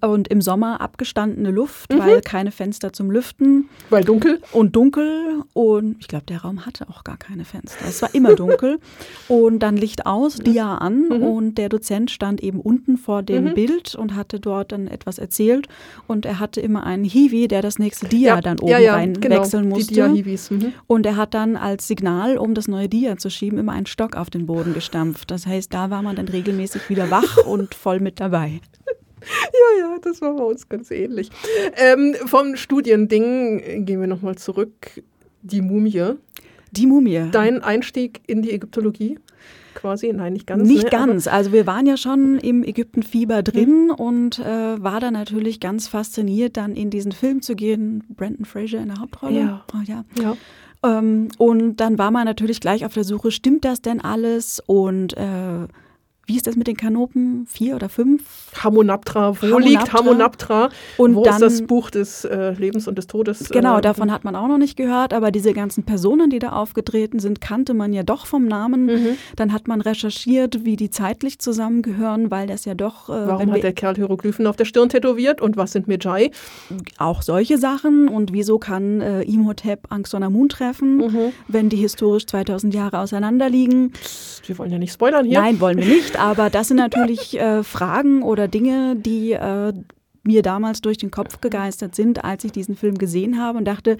Und im Sommer abgestandene Luft, mhm. weil keine Fenster zum Lüften. Weil dunkel? Und dunkel. Und ich glaube, der Raum hatte auch gar keine Fenster. Es war immer dunkel. [laughs] und dann Licht aus, Dia an. Mhm. Und der Dozent stand eben unten vor dem mhm. Bild und hatte dort dann etwas erzählt. Und er hatte immer einen Hiwi, der das nächste Dia ja. dann oben ja, ja, reinwechseln genau. musste. Die Dia Mhm. Und er hat dann als Signal, um das neue Dia zu schieben, immer einen Stock auf den Boden gestampft. Das heißt, da war man dann regelmäßig wieder wach [laughs] und voll mit dabei. Ja, ja, das war bei uns ganz ähnlich. Ähm, vom Studiending gehen wir nochmal zurück. Die Mumie. Die Mumie. Dein Einstieg in die Ägyptologie? Quasi? Nein, nicht ganz. Nicht ne? ganz. Also wir waren ja schon im Ägyptenfieber drin mhm. und äh, war da natürlich ganz fasziniert, dann in diesen Film zu gehen. Brandon Fraser in der Hauptrolle. Ja. Oh, ja. ja. Ähm, und dann war man natürlich gleich auf der Suche, stimmt das denn alles? Und äh, wie ist das mit den Kanopen? Vier oder fünf? Hamonaptra, wo Hamonaptra. liegt Hamonaptra? Und wo dann, ist das Buch des äh, Lebens und des Todes? Genau, äh, davon hat man auch noch nicht gehört, aber diese ganzen Personen, die da aufgetreten sind, kannte man ja doch vom Namen. Mhm. Dann hat man recherchiert, wie die zeitlich zusammengehören, weil das ja doch. Äh, Warum hat der Kerl Hieroglyphen auf der Stirn tätowiert und was sind Mejai? Auch solche Sachen und wieso kann äh, Imhotep Angstonamun treffen, mhm. wenn die historisch 2000 Jahre auseinander liegen? Wir wollen ja nicht spoilern hier. Nein, wollen wir nicht aber das sind natürlich äh, Fragen oder Dinge, die äh, mir damals durch den Kopf gegeistert sind, als ich diesen Film gesehen habe und dachte,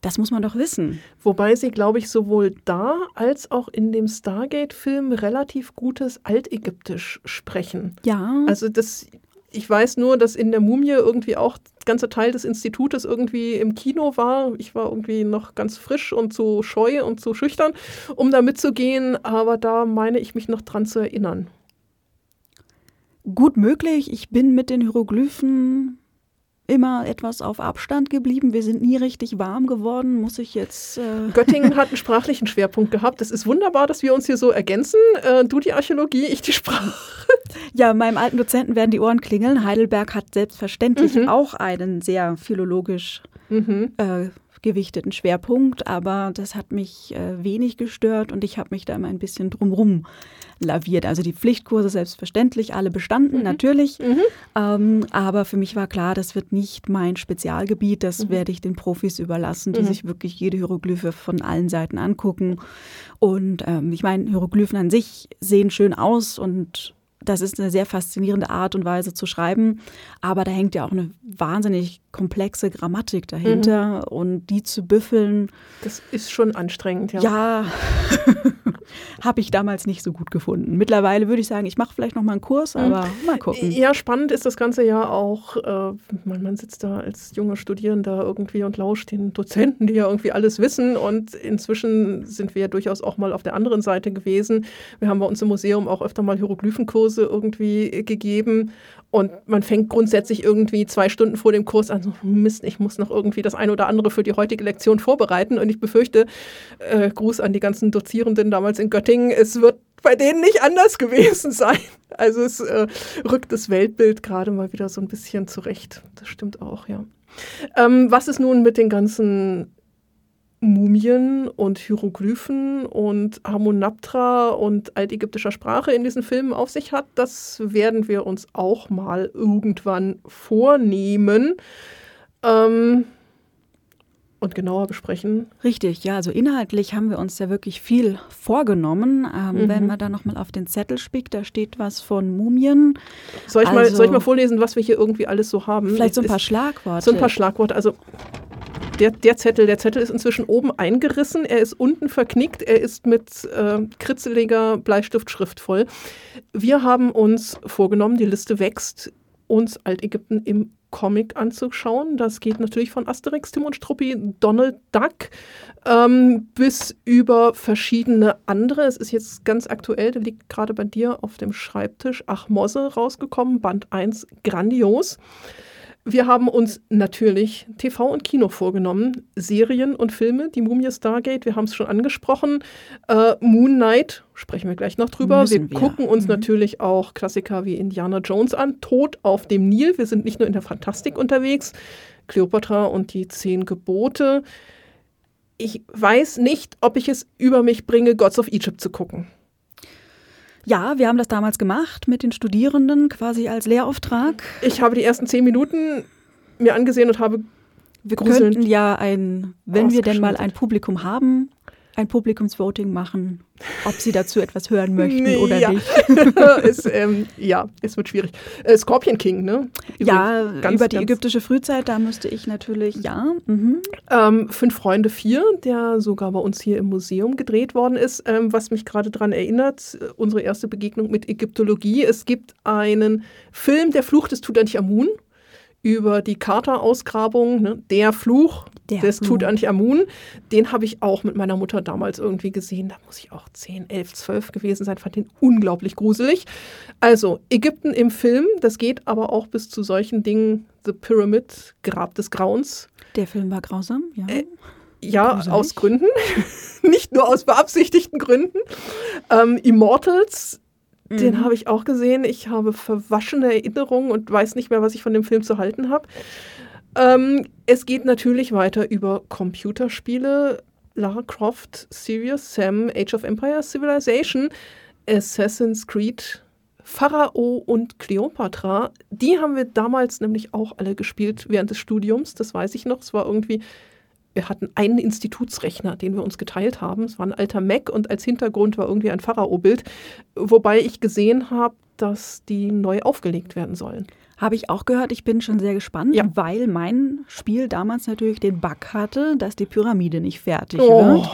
das muss man doch wissen. Wobei sie, glaube ich, sowohl da als auch in dem Stargate-Film relativ gutes Altägyptisch sprechen. Ja. Also das, ich weiß nur, dass in der Mumie irgendwie auch der ganze Teil des Institutes irgendwie im Kino war. Ich war irgendwie noch ganz frisch und zu scheu und zu schüchtern, um da mitzugehen. Aber da meine ich mich noch dran zu erinnern. Gut möglich. Ich bin mit den Hieroglyphen immer etwas auf Abstand geblieben. Wir sind nie richtig warm geworden, muss ich jetzt. Äh [laughs] Göttingen hat einen sprachlichen Schwerpunkt gehabt. Es ist wunderbar, dass wir uns hier so ergänzen. Äh, du die Archäologie, ich die Sprache. [laughs] Ja, meinem alten Dozenten werden die Ohren klingeln. Heidelberg hat selbstverständlich mhm. auch einen sehr philologisch mhm. äh, gewichteten Schwerpunkt, aber das hat mich äh, wenig gestört und ich habe mich da immer ein bisschen drumrum laviert. Also die Pflichtkurse selbstverständlich, alle bestanden, mhm. natürlich. Mhm. Ähm, aber für mich war klar, das wird nicht mein Spezialgebiet. Das mhm. werde ich den Profis überlassen, die mhm. sich wirklich jede Hieroglyphe von allen Seiten angucken. Und ähm, ich meine, Hieroglyphen an sich sehen schön aus und das ist eine sehr faszinierende Art und Weise zu schreiben, aber da hängt ja auch eine wahnsinnig komplexe Grammatik dahinter mhm. und die zu büffeln. Das ist schon anstrengend, ja. Ja, [laughs] habe ich damals nicht so gut gefunden. Mittlerweile würde ich sagen, ich mache vielleicht noch mal einen Kurs, mhm. aber mhm. mal gucken. Ja, spannend ist das Ganze ja auch. Äh, man, man, sitzt da als junger Studierender irgendwie und lauscht den Dozenten, die ja irgendwie alles wissen. Und inzwischen sind wir ja durchaus auch mal auf der anderen Seite gewesen. Wir haben bei uns im Museum auch öfter mal Hieroglyphenkurse irgendwie gegeben. Und man fängt grundsätzlich irgendwie zwei Stunden vor dem Kurs an, so, Mist, ich muss noch irgendwie das eine oder andere für die heutige Lektion vorbereiten. Und ich befürchte, äh, Gruß an die ganzen Dozierenden damals in Göttingen, es wird bei denen nicht anders gewesen sein. Also es äh, rückt das Weltbild gerade mal wieder so ein bisschen zurecht. Das stimmt auch, ja. Ähm, was ist nun mit den ganzen Mumien und Hieroglyphen und Hamunaptra und altägyptischer Sprache in diesen Filmen auf sich hat, das werden wir uns auch mal irgendwann vornehmen ähm, und genauer besprechen. Richtig, ja, also inhaltlich haben wir uns ja wirklich viel vorgenommen. Ähm, mhm. Wenn man da nochmal auf den Zettel spickt, da steht was von Mumien. Soll ich, also, mal, soll ich mal vorlesen, was wir hier irgendwie alles so haben? Vielleicht so ein paar Schlagworte. So ein paar Schlagworte. Also der, der Zettel, der Zettel ist inzwischen oben eingerissen, er ist unten verknickt, er ist mit äh, kritzeliger Bleistiftschrift voll. Wir haben uns vorgenommen, die Liste wächst, uns Altägypten im Comic anzuschauen. Das geht natürlich von Asterix, Tim und Struppi, Donald Duck ähm, bis über verschiedene andere. Es ist jetzt ganz aktuell, der liegt gerade bei dir auf dem Schreibtisch, Ach Mosse rausgekommen, Band 1, grandios. Wir haben uns natürlich TV und Kino vorgenommen, Serien und Filme, die Mumie Stargate, wir haben es schon angesprochen. Äh, Moon Knight, sprechen wir gleich noch drüber. wir, wir, gucken uns mhm. natürlich auch Klassiker wie Indiana Jones an, Tod auf dem Nil. Wir sind nicht nur in der Fantastik unterwegs, Cleopatra und die Zehn Gebote. Ich weiß nicht, ob ich es über mich bringe, Gods of Egypt zu gucken. Ja, wir haben das damals gemacht mit den Studierenden quasi als Lehrauftrag. Ich habe die ersten zehn Minuten mir angesehen und habe wir könnten ja ein, wenn wir denn mal ein Publikum haben, ein Publikumsvoting machen, ob Sie dazu etwas hören möchten nee, oder ja. nicht. [laughs] es, ähm, ja, es wird schwierig. Äh, Scorpion King, ne? Übrigens, ja, ganz, über die ägyptische Frühzeit, da müsste ich natürlich, ja. Mhm. Ähm, Fünf Freunde vier, der sogar bei uns hier im Museum gedreht worden ist, ähm, was mich gerade daran erinnert, unsere erste Begegnung mit Ägyptologie. Es gibt einen Film, Der Fluch des Tutanchamun über die Carter-Ausgrabung, ne, der Fluch der des Tutanchamun, den habe ich auch mit meiner Mutter damals irgendwie gesehen. Da muss ich auch 10, 11, 12 gewesen sein, fand den unglaublich gruselig. Also Ägypten im Film, das geht aber auch bis zu solchen Dingen, The Pyramid, Grab des Grauens. Der Film war grausam, ja. Äh, Ja, Gruselig. aus Gründen. [laughs] Nicht nur aus beabsichtigten Gründen. Ähm, Immortals, den Mhm. habe ich auch gesehen. Ich habe verwaschene Erinnerungen und weiß nicht mehr, was ich von dem Film zu halten habe. Ähm, es geht natürlich weiter über Computerspiele. Lara Croft, Serious Sam, Age of Empires, Civilization, Assassin's Creed, Pharao und Cleopatra. Die haben wir damals nämlich auch alle gespielt während des Studiums. Das weiß ich noch. Es war irgendwie wir hatten einen Institutsrechner, den wir uns geteilt haben. Es war ein alter Mac und als Hintergrund war irgendwie ein Pharao-Bild, wobei ich gesehen habe, dass die neu aufgelegt werden sollen. Habe ich auch gehört. Ich bin schon sehr gespannt, Ja. weil mein Spiel damals natürlich den Bug hatte, dass die Pyramide nicht fertig Oh. wird.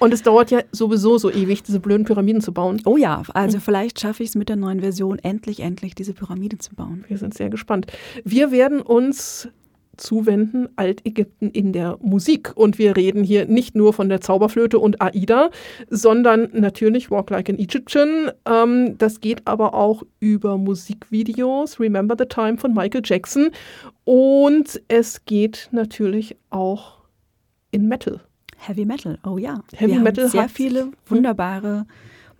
Und es dauert ja sowieso so ewig, diese blöden Pyramiden zu bauen. Oh ja, also vielleicht schaffe ich es mit der neuen Version endlich, endlich diese Pyramide zu bauen. Wir sind sehr gespannt. Wir werden uns zuwenden Altägypten in der Musik. Und wir reden hier nicht nur von der Zauberflöte und Aida, sondern natürlich Walk Like an Egyptian. Ähm, das geht aber auch über Musikvideos, Remember the Time von Michael Jackson. Und es geht natürlich auch in Metal. Heavy Metal, oh ja. Heavy Wir Metal haben sehr hat- viele wunderbare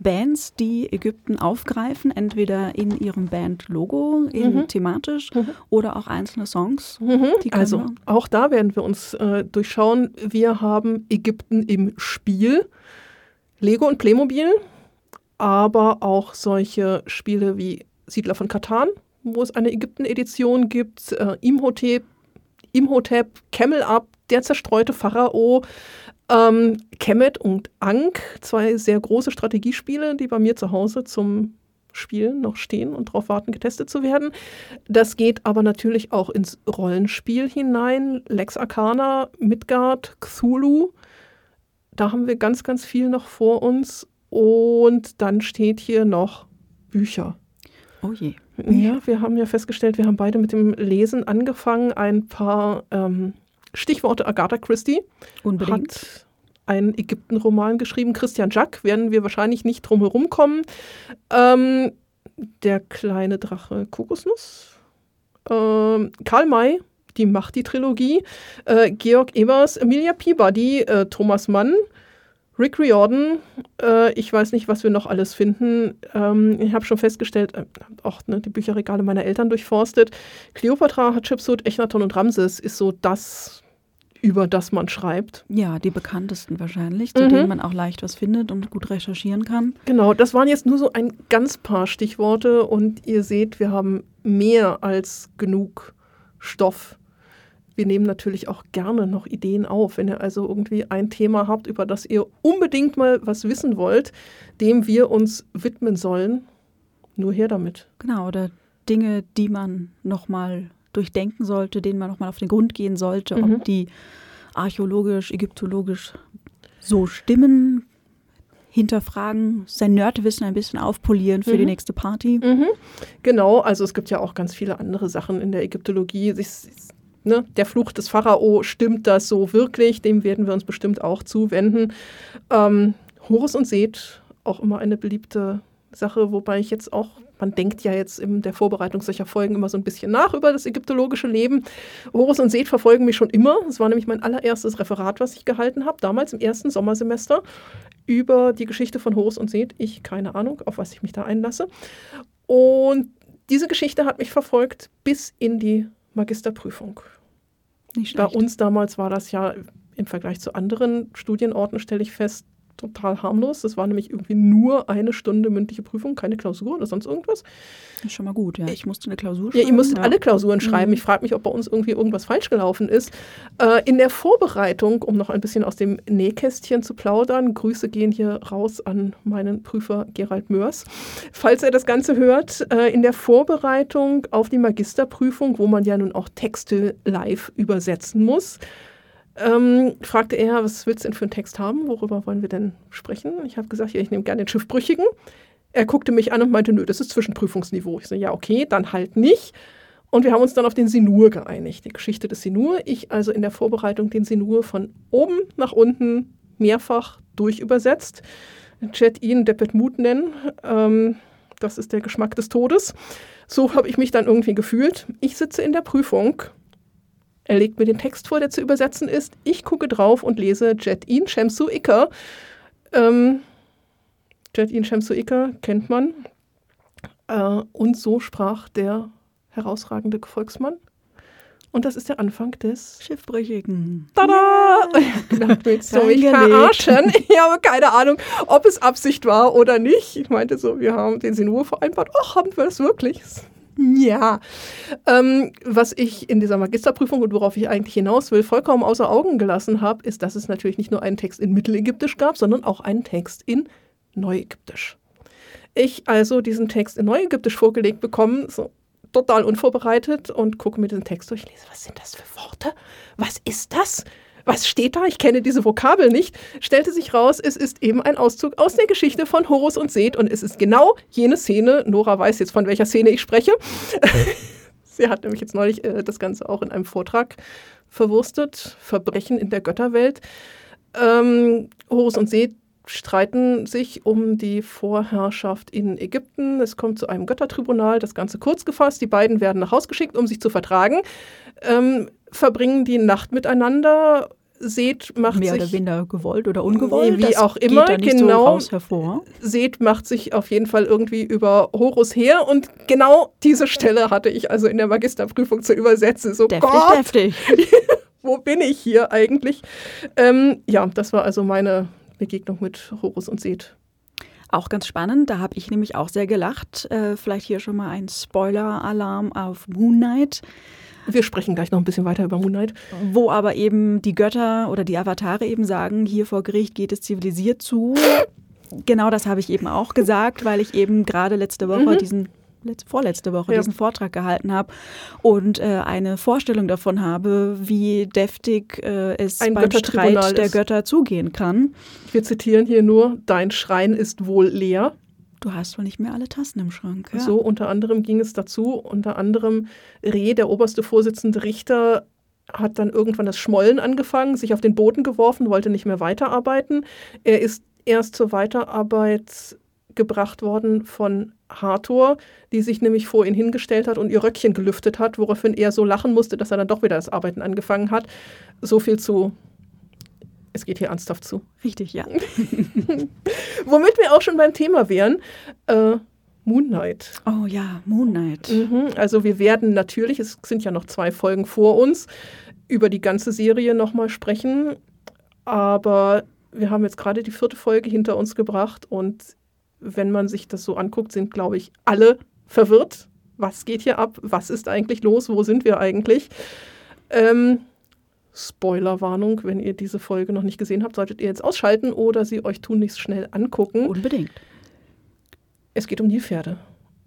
Bands, die Ägypten aufgreifen, entweder in ihrem Band-Logo, Mhm. thematisch Mhm. oder auch einzelne Songs. Mhm. Also auch da werden wir uns äh, durchschauen. Wir haben Ägypten im Spiel, Lego und Playmobil, aber auch solche Spiele wie Siedler von Katan, wo es eine Ägypten-Edition gibt, äh, Imhotep, Imhotep, Camel Up, der zerstreute Pharao, ähm, Kemet und Ankh, zwei sehr große Strategiespiele, die bei mir zu Hause zum Spielen noch stehen und darauf warten, getestet zu werden. Das geht aber natürlich auch ins Rollenspiel hinein. Lex Arcana, Midgard, Cthulhu. Da haben wir ganz, ganz viel noch vor uns. Und dann steht hier noch Bücher. Oh je. Ja, wir haben ja festgestellt, wir haben beide mit dem Lesen angefangen. Ein paar ähm, Stichworte Agatha Christie Unbedingt. hat einen Ägypten-Roman geschrieben. Christian Jack werden wir wahrscheinlich nicht drum herum kommen. Ähm, der kleine Drache Kokosnuss. Ähm, Karl May, die macht die Trilogie. Äh, Georg Evers, Emilia Peabody, äh, Thomas Mann. Rick Riordan, äh, ich weiß nicht, was wir noch alles finden. Ähm, ich habe schon festgestellt, äh, auch ne, die Bücherregale meiner Eltern durchforstet. Cleopatra, Hatshepsut, Echnaton und Ramses ist so das, über das man schreibt. Ja, die bekanntesten wahrscheinlich, zu Mhm. denen man auch leicht was findet und gut recherchieren kann. Genau, das waren jetzt nur so ein ganz paar Stichworte und ihr seht, wir haben mehr als genug Stoff. Wir nehmen natürlich auch gerne noch Ideen auf. Wenn ihr also irgendwie ein Thema habt, über das ihr unbedingt mal was wissen wollt, dem wir uns widmen sollen, nur her damit. Genau, oder Dinge, die man nochmal durchdenken sollte, denen man nochmal auf den Grund gehen sollte, Mhm. ob die archäologisch, ägyptologisch so stimmen, hinterfragen, sein Nerdwissen ein bisschen aufpolieren für die Mhm. nächste Party. Genau, also es gibt ja auch ganz viele andere Sachen in der Ägyptologie. Es ne, der Fluch des Pharao, stimmt das so wirklich? Dem werden wir uns bestimmt auch zuwenden. Ähm, Horus und Seth, auch immer eine beliebte Sache, wobei ich jetzt auch, man denkt ja jetzt in der Vorbereitung solcher Folgen immer so ein bisschen nach über das ägyptologische Leben. Horus und Seth verfolgen mich schon immer. Das war nämlich mein allererstes Referat, was ich gehalten habe, damals im ersten Sommersemester über die Geschichte von Horus und Seth. Ich keine Ahnung, auf was ich mich da einlasse. Und diese Geschichte hat mich verfolgt bis in die Magisterprüfung. Bei uns damals war das ja im Vergleich zu anderen Studienorten, stelle ich fest, total harmlos. Das war nämlich irgendwie nur eine Stunde mündliche Prüfung, keine Klausur oder sonst irgendwas. Das ist schon mal gut, ja. Ich musste eine Klausur Ja, schreiben. ihr musstet ja. alle Klausuren schreiben. Mhm. Ich frage mich, ob bei uns irgendwie irgendwas falsch gelaufen ist. Äh, in der Vorbereitung, um noch ein bisschen aus dem Nähkästchen zu plaudern, Grüße gehen hier raus an meinen Prüfer Gerald Mörs. Falls er das Ganze hört, äh, in der Vorbereitung auf die Magisterprüfung, wo man ja nun auch Texte live übersetzen muss, ähm, fragte er, was willst du denn für einen Text haben? Worüber wollen wir denn sprechen? Ich habe gesagt, ja, ich nehme gerne den Schiffbrüchigen. Er guckte mich an und meinte, nö, das ist Zwischenprüfungsniveau. Ich so, ja, okay, dann halt nicht. Und wir haben uns dann auf den Sinur geeinigt, die Geschichte des Sinur. Ich also in der Vorbereitung den Sinur von oben nach unten mehrfach durchübersetzt. Chat ihn Deppet Mut nennen. Ähm, das ist der Geschmack des Todes. So habe ich mich dann irgendwie gefühlt. Ich sitze in der Prüfung. Er legt mir den Text vor, der zu übersetzen ist. Ich gucke drauf und lese Jet-in Shemsu Iker. Ähm, Jet-in Shemsu Iker kennt man. Äh, und so sprach der herausragende Volksmann. Und das ist der Anfang des Schiffbrüchigen. Tada! Yeah. willst du mich verarschen? Ich habe keine Ahnung, ob es Absicht war oder nicht. Ich meinte so, wir haben den Sinur vereinbart. Ach, haben wir das wirklich? [laughs] Ja. Ähm, was ich in dieser Magisterprüfung und worauf ich eigentlich hinaus will, vollkommen außer Augen gelassen habe, ist, dass es natürlich nicht nur einen Text in Mittelägyptisch gab, sondern auch einen Text in Neuägyptisch. Ich also diesen Text in Neuägyptisch vorgelegt bekommen, so total unvorbereitet und gucke mir diesen Text durch, lese, was sind das für Worte? Was ist das? Was steht da? Ich kenne diese Vokabel nicht. Stellte sich raus, es ist eben ein Auszug aus der Geschichte von Horus und Seth und es ist genau jene Szene. Nora weiß jetzt, von welcher Szene ich spreche. [laughs] Sie hat nämlich jetzt neulich äh, das Ganze auch in einem Vortrag verwurstet. Verbrechen in der Götterwelt. Ähm, Horus und Seth streiten sich um die Vorherrschaft in Ägypten. Es kommt zu einem Göttertribunal, das Ganze kurz gefasst. Die beiden werden nach Haus geschickt, um sich zu vertragen, ähm, verbringen die Nacht miteinander. Seth macht Mehr sich oder weniger gewollt oder ungewollt. wie auch immer, genau. So. Seth macht sich auf jeden Fall irgendwie über Horus her und genau diese Stelle hatte ich also in der Magisterprüfung zu übersetzen. So Deftig, Gott, deftig. [laughs] wo bin ich hier eigentlich? Ähm, ja, das war also meine Begegnung mit Horus und Seth. Auch ganz spannend, da habe ich nämlich auch sehr gelacht. Äh, vielleicht hier schon mal ein Spoiler-Alarm auf Moon Knight, Wir sprechen gleich noch ein bisschen weiter über Moon Knight. wo aber eben die Götter oder die Avatare eben sagen, hier vor Gericht geht es zivilisiert zu. [laughs] Genau das habe ich eben auch gesagt, weil ich eben gerade letzte Woche diesen letz- vorletzte Woche Ja. diesen Vortrag gehalten habe und äh, eine Vorstellung davon habe, wie deftig äh, es Ein beim Streit der ist. Götter zugehen kann. Wir zitieren hier nur, dein Schrein ist wohl leer. Du hast wohl nicht mehr alle Tassen im Schrank. Ja? So unter anderem ging es dazu. Unter anderem Reh, der oberste Vorsitzende Richter, hat dann irgendwann das Schmollen angefangen, sich auf den Boden geworfen, wollte nicht mehr weiterarbeiten. Er ist erst zur Weiterarbeit gebracht worden von Hathor, die sich nämlich vor ihn hingestellt hat und ihr Röckchen gelüftet hat, woraufhin er so lachen musste, dass er dann doch wieder das Arbeiten angefangen hat. So viel zu. Es geht hier ernsthaft zu. Richtig, ja. [laughs] Womit wir auch schon beim Thema wären, äh, Moon Knight. Oh ja, Moon Knight. Mhm, also wir werden natürlich, es sind ja noch zwei Folgen vor uns, über die ganze Serie nochmal sprechen. Aber wir haben jetzt gerade die vierte Folge hinter uns gebracht und wenn man sich das so anguckt, sind, glaube ich, alle verwirrt. Was geht hier ab? Was ist eigentlich los? Wo sind wir eigentlich? Ähm, Spoilerwarnung, wenn ihr diese Folge noch nicht gesehen habt, solltet ihr jetzt ausschalten oder sie euch tunlichst schnell angucken. Unbedingt. Es geht um Nilpferde.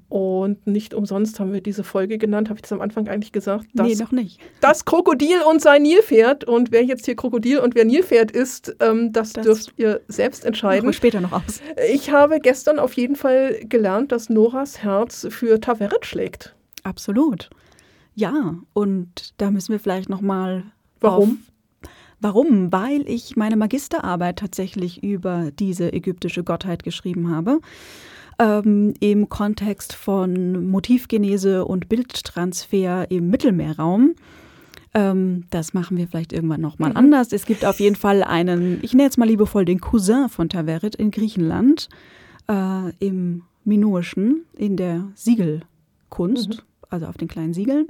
Und nicht umsonst haben wir diese Folge genannt, habe ich das am Anfang eigentlich gesagt. Das, nee, noch nicht. das Krokodil und sein Nilpferd. Und wer jetzt hier Krokodil und wer Nilpferd ist, ähm, das, Das dürft ihr selbst Machen entscheiden. wir später noch aus. Ich habe gestern auf jeden Fall gelernt, dass Noras Herz für Taveret schlägt. Absolut. Ja, und da müssen wir vielleicht noch mal Warum? Warum? Weil ich meine Magisterarbeit tatsächlich über diese ägyptische Gottheit geschrieben habe. Ähm, Im Kontext von Motivgenese und Bildtransfer im Mittelmeerraum. Ähm, das machen wir vielleicht irgendwann nochmal Mhm. anders. Es gibt auf jeden Fall einen, ich nenne jetzt mal liebevoll den Cousin von Taveret in Griechenland, äh, im Minoischen, in der Siegelkunst, Mhm. also auf den kleinen Siegeln.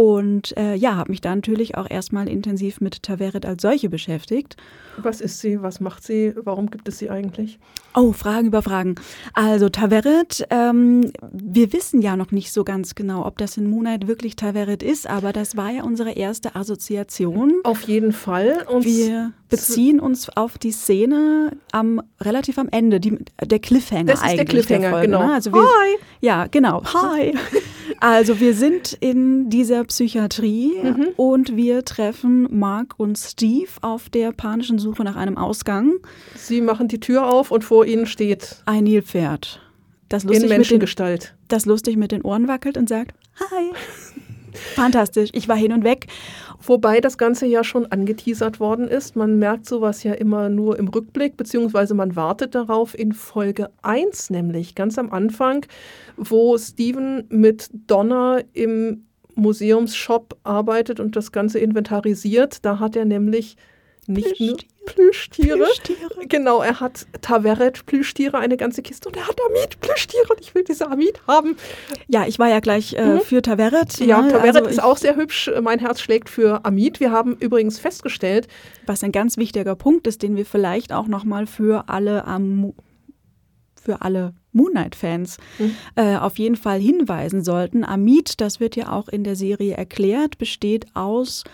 Und äh, ja, habe mich da natürlich auch erstmal intensiv mit Taveret als solche beschäftigt. Was ist sie? Was macht sie? Warum gibt es sie eigentlich? Oh, Fragen über Fragen. Also Taveret, ähm, wir wissen ja noch nicht so ganz genau, ob das in Moonlight wirklich Taveret ist, aber das war ja unsere erste Assoziation. Auf jeden Fall. Und Wir beziehen uns auf die Szene am relativ am Ende, die, der Cliffhanger das ist eigentlich der Cliffhanger, Folge, genau. Ne? Also wir, Hi! Ja, genau. Hi. [laughs] Also wir sind in dieser Psychiatrie Mhm. und wir treffen Mark und Steve auf der panischen Suche nach einem Ausgang. Sie machen die Tür auf und vor ihnen steht Ein Nilpferd. Das in lustig, mit den, Menschengestalt. das lustig mit den Ohren wackelt und sagt, Hi. Fantastisch. Ich war hin und weg. Wobei das Ganze ja schon angeteasert worden ist. Man merkt sowas ja immer nur im Rückblick, beziehungsweise man wartet darauf in Folge 1, nämlich ganz am Anfang, wo Steven mit Donna im Museumsshop arbeitet und das Ganze inventarisiert. Da hat er nämlich nicht nur Plüschtiere. Plüschtiere. Genau, er hat Taveret Plüschtiere, eine ganze Kiste und er hat Amit Plüschtiere und ich will diese Amit haben. Ja, ich war ja gleich äh, mhm. für Taveret. Ja, ne? Taveret also ist auch sehr hübsch. Mein Herz schlägt für Amit. Wir haben übrigens festgestellt, was ein ganz wichtiger Punkt ist, den wir vielleicht auch nochmal für alle am für alle Moonlight-Fans mhm. äh, auf jeden Fall hinweisen sollten. Amit, das wird ja auch in der Serie erklärt, besteht aus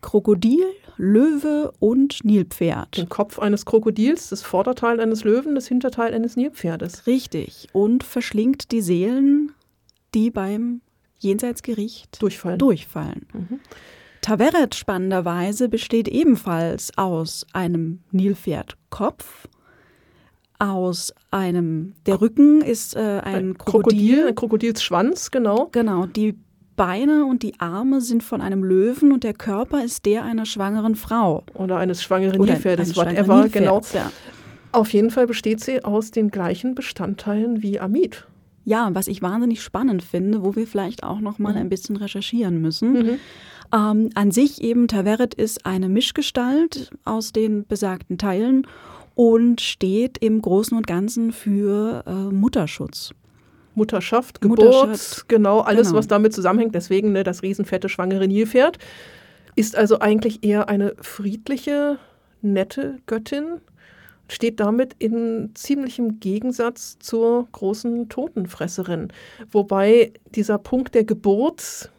Krokodil, Löwe und Nilpferd. Den Kopf eines Krokodils, das Vorderteil eines Löwen, das Hinterteil eines Nilpferdes. Richtig. Und verschlingt die Seelen, die beim Jenseitsgericht durchfallen. durchfallen. Mhm. Taveret spannenderweise besteht ebenfalls aus einem Nilpferdkopf, aus einem, der Rücken ist äh, ein, ein Krokodil. Krokodil, ein Krokodilsschwanz, genau. Genau, die Beine und die Arme sind von einem Löwen und der Körper ist der einer schwangeren Frau. Oder eines schwangeren Nilpferdes, whatever, genau. Ja. Auf jeden Fall besteht sie aus den gleichen Bestandteilen wie Amid. Ja, was ich wahnsinnig spannend finde, wo wir vielleicht auch noch mal mhm. ein bisschen recherchieren müssen. Mhm. Ähm, an sich eben Taveret ist eine Mischgestalt aus den besagten Teilen und steht im Großen und Ganzen für äh, Mutterschutz. Mutterschaft, Geburt, Mutterschaft, genau, alles, genau. was damit zusammenhängt. Deswegen ne, das riesenfette schwangere Nilpferd. Ist also eigentlich eher eine friedliche, nette Göttin, steht damit in ziemlichem Gegensatz zur großen Totenfresserin. Wobei dieser Punkt der Geburt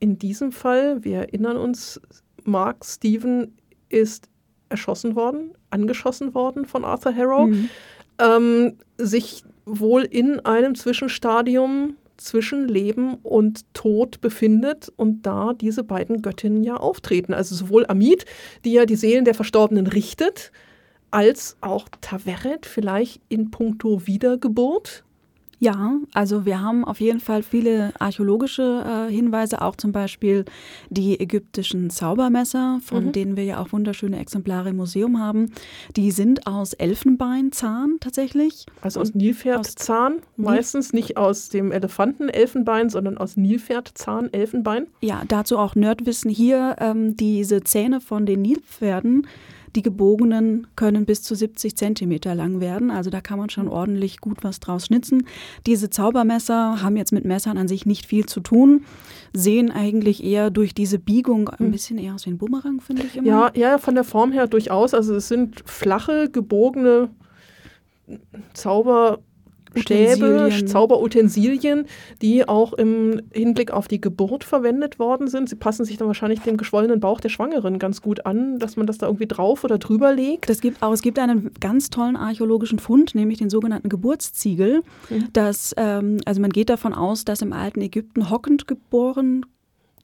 in diesem Fall, wir erinnern uns, Mark Stephen ist erschossen worden, angeschossen worden von Arthur Harrow, mhm. ähm, sich wohl in einem Zwischenstadium zwischen Leben und Tod befindet und da diese beiden Göttinnen ja auftreten. Also sowohl Amit, die ja die Seelen der Verstorbenen richtet, als auch Taveret vielleicht in puncto Wiedergeburt. Ja, also wir haben auf jeden Fall viele archäologische äh, Hinweise, auch zum Beispiel die ägyptischen Zaubermesser, von mhm. denen wir ja auch wunderschöne Exemplare im Museum haben. Die sind aus Elfenbeinzahn tatsächlich. Also aus Nilpferdzahn, meistens nicht aus dem Elefanten-Elfenbein, sondern aus Nilpferdzahn, Elfenbein. Ja, dazu auch Nerdwissen hier, ähm, diese Zähne von den Nilpferden die gebogenen können bis zu 70 Zentimeter lang werden. Also da kann man schon ordentlich gut was draus schnitzen. Diese Zaubermesser haben jetzt mit Messern an sich nicht viel zu tun, sehen eigentlich eher durch diese Biegung ein hm. bisschen eher aus wie ein Bumerang, finde ich immer. Ja, ja, von der Form her durchaus. Also es sind flache, gebogene Zauber Stäbe, Zauberutensilien, die auch im Hinblick auf die Geburt verwendet worden sind. Sie passen sich dann wahrscheinlich dem geschwollenen Bauch der Schwangeren ganz gut an, dass man das da irgendwie drauf oder drüber legt. Es gibt auch, es gibt einen ganz tollen archäologischen Fund, nämlich den sogenannten Geburtsziegel. Mhm. Das, ähm, also man geht davon aus, dass im alten Ägypten hockend geboren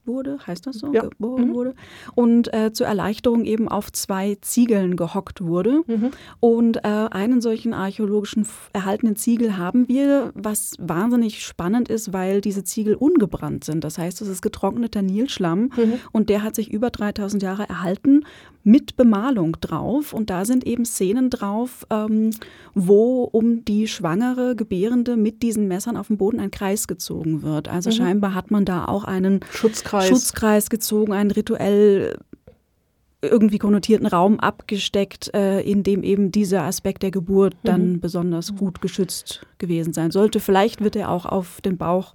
wurde, heißt das so, ja. geboren mhm. wurde, und äh, zur Erleichterung eben auf zwei Ziegeln gehockt wurde. Mhm. Und äh, einen solchen archäologischen erhaltenen Ziegel haben wir, was wahnsinnig spannend ist, weil diese Ziegel ungebrannt sind. Das heißt, es ist getrockneter Nilschlamm mhm. und der hat sich über 3000 Jahre erhalten mit Bemalung drauf. Und da sind eben Szenen drauf, ähm, wo um die schwangere Gebärende mit diesen Messern auf dem Boden ein Kreis gezogen wird. Also mhm. scheinbar hat man da auch einen Schutzkreis, Schutzkreis gezogen, einen rituell irgendwie konnotierten Raum abgesteckt, äh, in dem eben dieser Aspekt der Geburt dann mhm. besonders gut geschützt gewesen sein sollte. Vielleicht wird er auch auf den Bauch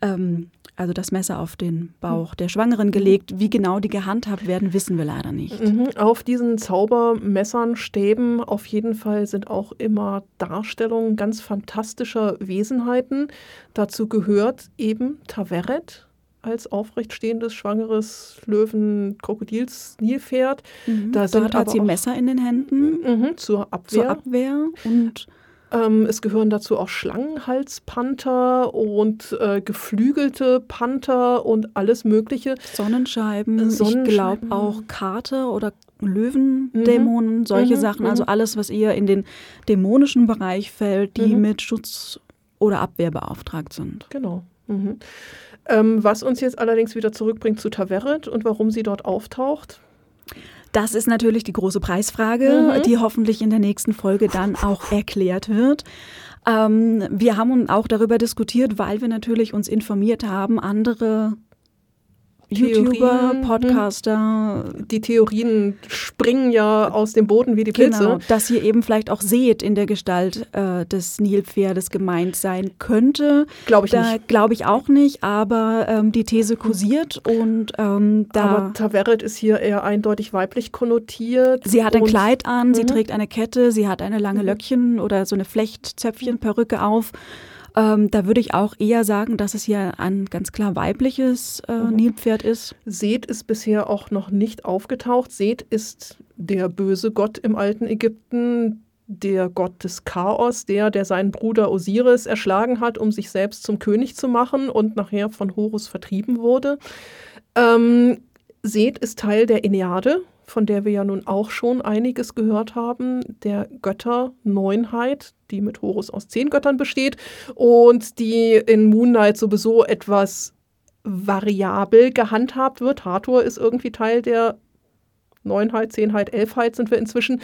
ähm, also das Messer auf den Bauch der Schwangeren gelegt. Wie genau die gehandhabt werden, wissen wir leider nicht. Mhm. Auf diesen Zaubermessern, Stäben auf jeden Fall sind auch immer Darstellungen ganz fantastischer Wesenheiten. Dazu gehört eben Taveret, als aufrecht stehendes, schwangeres Löwen, Krokodils, Nilpferd. Mhm. Da Dort hat sie Messer in den Händen. Mhm, zur Abwehr. Zur Abwehr und ähm, es gehören dazu auch Schlangenhalspanther und äh, geflügelte Panther und alles Mögliche. Sonnenscheiben, Sonnenscheiben. ich glaube auch Kater oder Löwendämonen, mhm. solche mhm. Sachen. Also mhm. alles, was eher in den dämonischen Bereich fällt, die mhm. mit Schutz oder Abwehr beauftragt sind. Genau. Ähm, was uns jetzt allerdings wieder zurückbringt zu Taveret und warum sie dort auftaucht. Das ist natürlich die große Preisfrage, mhm. die hoffentlich in der nächsten Folge dann auch [laughs] erklärt wird. Ähm, wir haben auch darüber diskutiert, weil wir natürlich uns informiert haben, andere YouTuber, Theorien, Podcaster. Die Theorien springen ja aus dem Boden wie die Blitze. Genau, dass hier eben vielleicht auch Seht in der Gestalt äh, des Nilpferdes gemeint sein könnte. Glaube ich Da nicht. glaube ich auch nicht, aber ähm, die These kursiert und ähm, da. Aber Taveret ist hier eher eindeutig weiblich konnotiert. Sie hat ein Kleid an, sie Mhm. trägt eine Kette, sie hat eine lange Löckchen oder so eine Flechtzöpfchenperücke auf. Ähm, da würde ich auch eher sagen, dass es hier ein ganz klar weibliches äh, Mhm. Nilpferd ist. Seth ist bisher auch noch nicht aufgetaucht. Seth ist der böse Gott im alten Ägypten, der Gott des Chaos, der, der seinen Bruder Osiris erschlagen hat, um sich selbst zum König zu machen und nachher von Horus vertrieben wurde. Ähm, Seth ist Teil der Enneade, von der wir ja nun auch schon einiges gehört haben, der Götterneunheit, die mit Horus aus zehn Göttern besteht und die in Moon Knight sowieso etwas variabel gehandhabt wird. Hathor ist irgendwie Teil der Neunheit, Zehnheit, Elfheit sind wir inzwischen.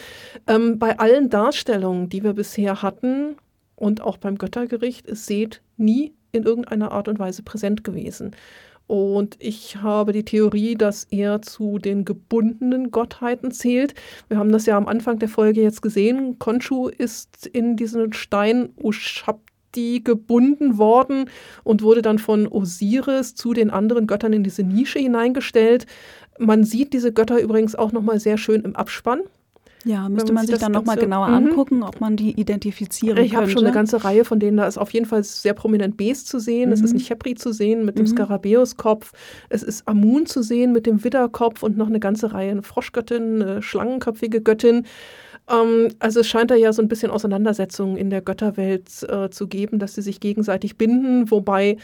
Ähm, bei allen Darstellungen, die wir bisher hatten und auch beim Göttergericht, ist Seth nie in irgendeiner Art und Weise präsent gewesen. Und ich habe die Theorie, dass er zu den gebundenen Gottheiten zählt. Wir haben das ja am Anfang der Folge jetzt gesehen. Khonshu ist in diesen Stein Ushabti gebunden worden und wurde dann von Osiris zu den anderen Göttern in diese Nische hineingestellt. Man sieht diese Götter übrigens auch nochmal sehr schön im Abspann. Ja, müsste man man sich dann nochmal genauer Mhm. angucken, ob man die identifizieren Ich habe schon eine ganze Reihe von denen. Da ist auf jeden Fall sehr prominent Bes zu sehen. Es Mhm. ist nicht Hepri zu sehen mit dem Mhm. Skarabäuskopf. Es ist Amun zu sehen mit dem Widderkopf und noch eine ganze Reihe. Eine Froschgöttin, eine schlangenköpfige Göttin. Ähm, also es scheint da ja so ein bisschen Auseinandersetzungen in der Götterwelt äh, zu geben, dass sie sich gegenseitig binden, wobei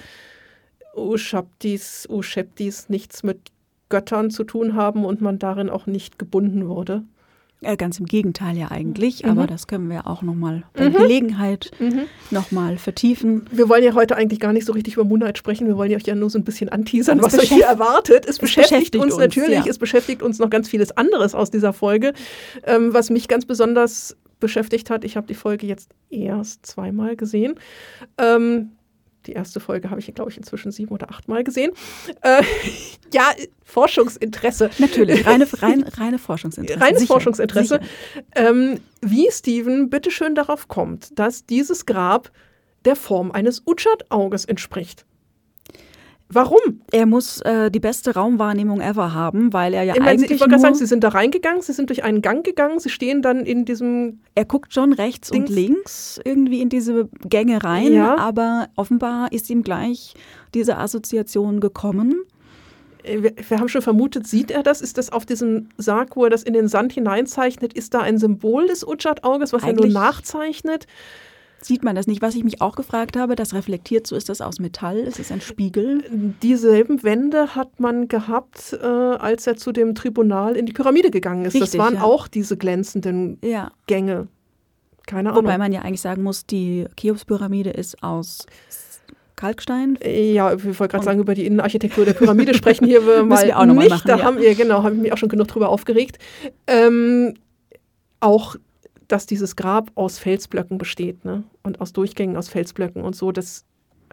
Ushabtis, Usheptis nichts mit Göttern zu tun haben und man darin auch nicht gebunden wurde. Äh, ganz im Gegenteil ja eigentlich, Mhm. aber das können wir auch nochmal bei Gelegenheit nochmal vertiefen. Wir wollen ja heute eigentlich gar nicht so richtig über Moonlight sprechen. Wir wollen ja euch ja nur so ein bisschen anteasern, Es was euch hier erwartet. Es, beschäftigt, beschäftigt uns, uns, natürlich. ja. Es beschäftigt uns noch ganz vieles anderes aus dieser Folge. Ähm, was mich ganz besonders beschäftigt hat, ich habe die Folge jetzt erst zweimal gesehen. Ähm, die erste Folge habe ich, glaube ich, inzwischen sieben oder achtmal gesehen. Äh, [laughs] ja, Forschungsinteresse. Natürlich, [laughs] reine, rein, reine Forschungsinteresse. Reines sicher, Forschungsinteresse. sicher. Ähm, wie Steven bitteschön darauf kommt, dass dieses Grab der Form eines Utschat-Auges entspricht. Warum? Er muss äh, die beste Raumwahrnehmung ever haben, weil er ja Ich, meine, eigentlich ich wollte gerade sagen, Sie sind da reingegangen, Sie sind durch einen Gang gegangen, Sie stehen dann in diesem. er guckt schon rechts Dings. und links irgendwie in diese Gänge rein, Ja. aber offenbar ist ihm gleich diese Assoziation gekommen. äh, Wir, wir haben schon vermutet, sieht er das? Ist das auf diesem Sarg, wo er das in den Sand hineinzeichnet? Ist da ein Symbol des Utschat-Auges, was er nur Eigentlich- nachzeichnet? Sieht man das nicht? Was ich mich auch gefragt habe, das reflektiert so, ist das aus Metall? Ist es ein Spiegel? Dieselben Wände hat man gehabt, äh, als er zu dem Tribunal in die Pyramide gegangen ist. das Richtig, waren ja. auch diese glänzenden Ja. Gänge. Keine Ahnung. Wobei man ja eigentlich sagen muss, die Cheops-Pyramide ist aus Kalkstein. Ja, ich wollte gerade sagen, über die Innenarchitektur der Pyramide sprechen hier [laughs] wir mal wir auch noch mal nicht. machen, da ja. haben wir, genau, habe ich mich auch schon genug drüber aufgeregt. Ähm, auch, dass dieses Grab aus Felsblöcken besteht, ne? Und aus Durchgängen aus Felsblöcken und so, das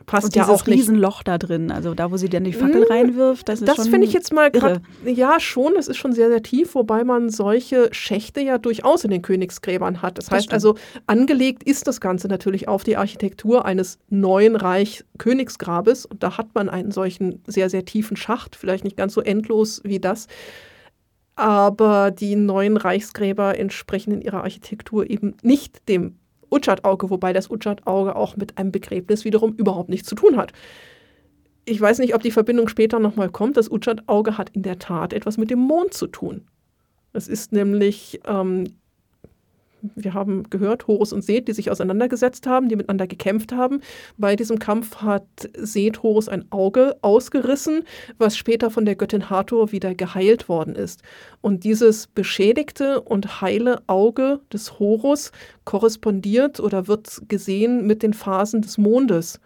passt Und ja dieses auch nicht. Riesenloch da drin, also da, wo sie dann die Fackel Mm, reinwirft, das ist Das finde ich jetzt mal grad, ja schon, das ist schon sehr, sehr tief, wobei man solche Schächte ja durchaus in den Königsgräbern hat. Das, Das heißt stimmt. also, angelegt ist das Ganze natürlich auf die Architektur eines neuen Reich Königsgrabes und da hat man einen solchen sehr, sehr tiefen Schacht, vielleicht nicht ganz so endlos wie das. Aber die neuen Reichsgräber entsprechen in ihrer Architektur eben nicht dem Utschat-Auge, wobei das Utschat-Auge auch mit einem Begräbnis wiederum überhaupt nichts zu tun hat. Ich weiß nicht, ob die Verbindung später nochmal kommt. Das Utschat-Auge hat in der Tat etwas mit dem Mond zu tun. Es ist nämlich, ähm, wir haben gehört, Horus und Seth, die sich auseinandergesetzt haben, die miteinander gekämpft haben. Bei diesem Kampf hat Seth Horus ein Auge ausgerissen, was später von der Göttin Hathor wieder geheilt worden ist. Und dieses beschädigte und heile Auge des Horus korrespondiert oder wird gesehen mit den Phasen des Mondes.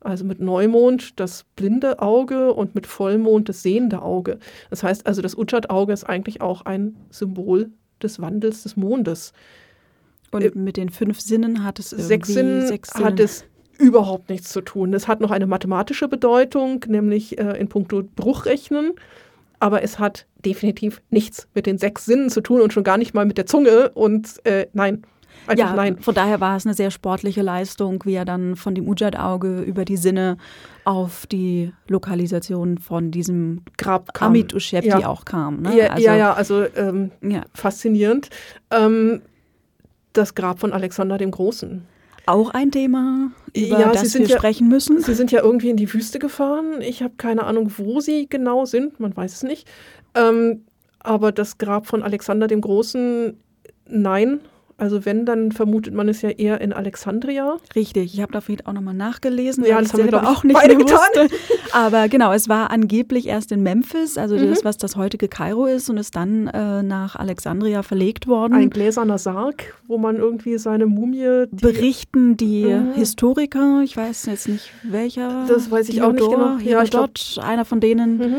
Also mit Neumond das blinde Auge und mit Vollmond das sehende Auge. Das heißt also, das Utschat-Auge ist eigentlich auch ein Symbol des Wandels des Mondes. Und mit den fünf Sinnen hat es irgendwie Sechs Sinnen sechs hat Sinnen. es überhaupt nichts zu tun. Es hat noch eine mathematische Bedeutung, nämlich äh, in puncto Bruchrechnen, aber es hat definitiv nichts mit den sechs Sinnen zu tun und schon gar nicht mal mit der Zunge. Und äh, nein, Einfach ja, nein. Von daher war es eine sehr sportliche Leistung, wie er dann von dem Ujad-Auge über die Sinne auf die Lokalisation von diesem Grab kam. Amit Ushepti ja. auch kam. Ne? Ja, also, ja, ja, also ähm, ja. faszinierend. Ähm, das Grab von Alexander dem Großen. Auch ein Thema, über Ja, Sie das sind wir ja- sprechen müssen. Sie sind ja irgendwie in die Wüste gefahren. Ich habe keine Ahnung, wo sie genau sind. Man weiß es nicht. Ähm, aber das Grab von Alexander dem Großen, nein. Also wenn, dann vermutet man es ja eher in Alexandria. Richtig, ich habe dafür auch nochmal nachgelesen, Ja, das haben wir, auch nicht beide getan. wusste. Aber genau, es war angeblich erst in Memphis, also Mhm. das, was das heutige Kairo ist, und ist dann äh, nach Alexandria verlegt worden. Ein gläserner Sarg, wo man irgendwie seine Mumie. die- Berichten die Mhm. Historiker, ich weiß jetzt nicht welcher. Das weiß ich auch nicht genau. Ja, ich glaub- Herodot, einer von denen. Mhm.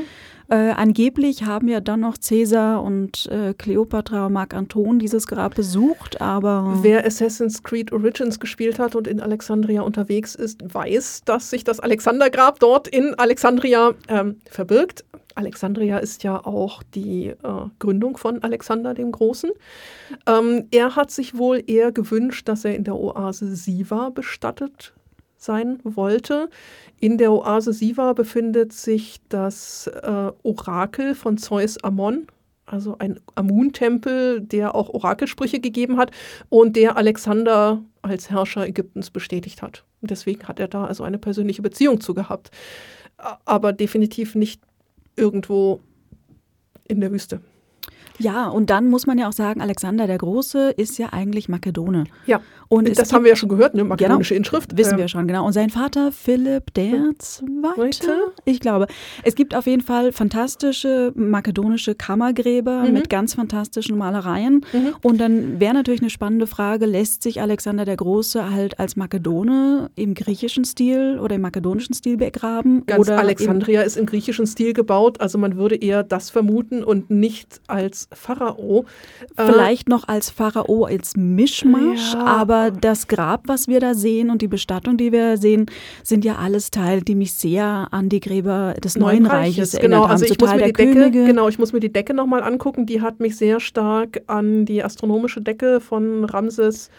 Äh, angeblich haben ja dann noch Cäsar und äh, Kleopatra, Mark Anton dieses Grab besucht, aber Wer Assassin's Creed Origins gespielt hat und in Alexandria unterwegs ist, weiß, dass sich das Alexandergrab dort in Alexandria ähm, verbirgt. Alexandria ist ja auch die äh, Gründung von Alexander dem Großen. Ähm, er hat sich wohl eher gewünscht, dass er in der Oase Siva bestattet sein wollte. In der Oase Siva befindet sich das äh, Orakel von Zeus Ammon, also ein Amun-Tempel, der auch Orakelsprüche gegeben hat und der Alexander als Herrscher Ägyptens bestätigt hat. Deswegen hat er da also eine persönliche Beziehung zu gehabt. Aber definitiv nicht irgendwo in der Wüste. Ja, und dann muss man ja auch sagen, Alexander der Große ist ja eigentlich Makedone. Ja, Und das haben wir ja schon gehört, ne? Makedonische Genau. Inschrift. Wissen Ähm, wir schon, genau. Und sein Vater Philipp der Zweite, Zweite? ich glaube. Es gibt auf jeden Fall fantastische makedonische Kammergräber Mhm. mit ganz fantastischen Malereien. Mhm. Und dann wäre natürlich eine spannende Frage, lässt sich Alexander der Große halt als Makedone im griechischen Stil oder im makedonischen Stil begraben? Ganz oder Alexandria ist im griechischen Stil gebaut, also man würde eher das vermuten und nicht als Pharao. Im, vielleicht noch als Pharao als Mischmasch, Ja. aber das Grab, was wir da sehen und die Bestattung, die wir sehen, sind ja alles Teile, die mich sehr an die Gräber des Neuen Reiches erinnert Genau, haben. also ich muss mir die Decke, Könige. genau, ich muss mir die Decke nochmal angucken. Die hat mich sehr stark an die astronomische Decke von Ramses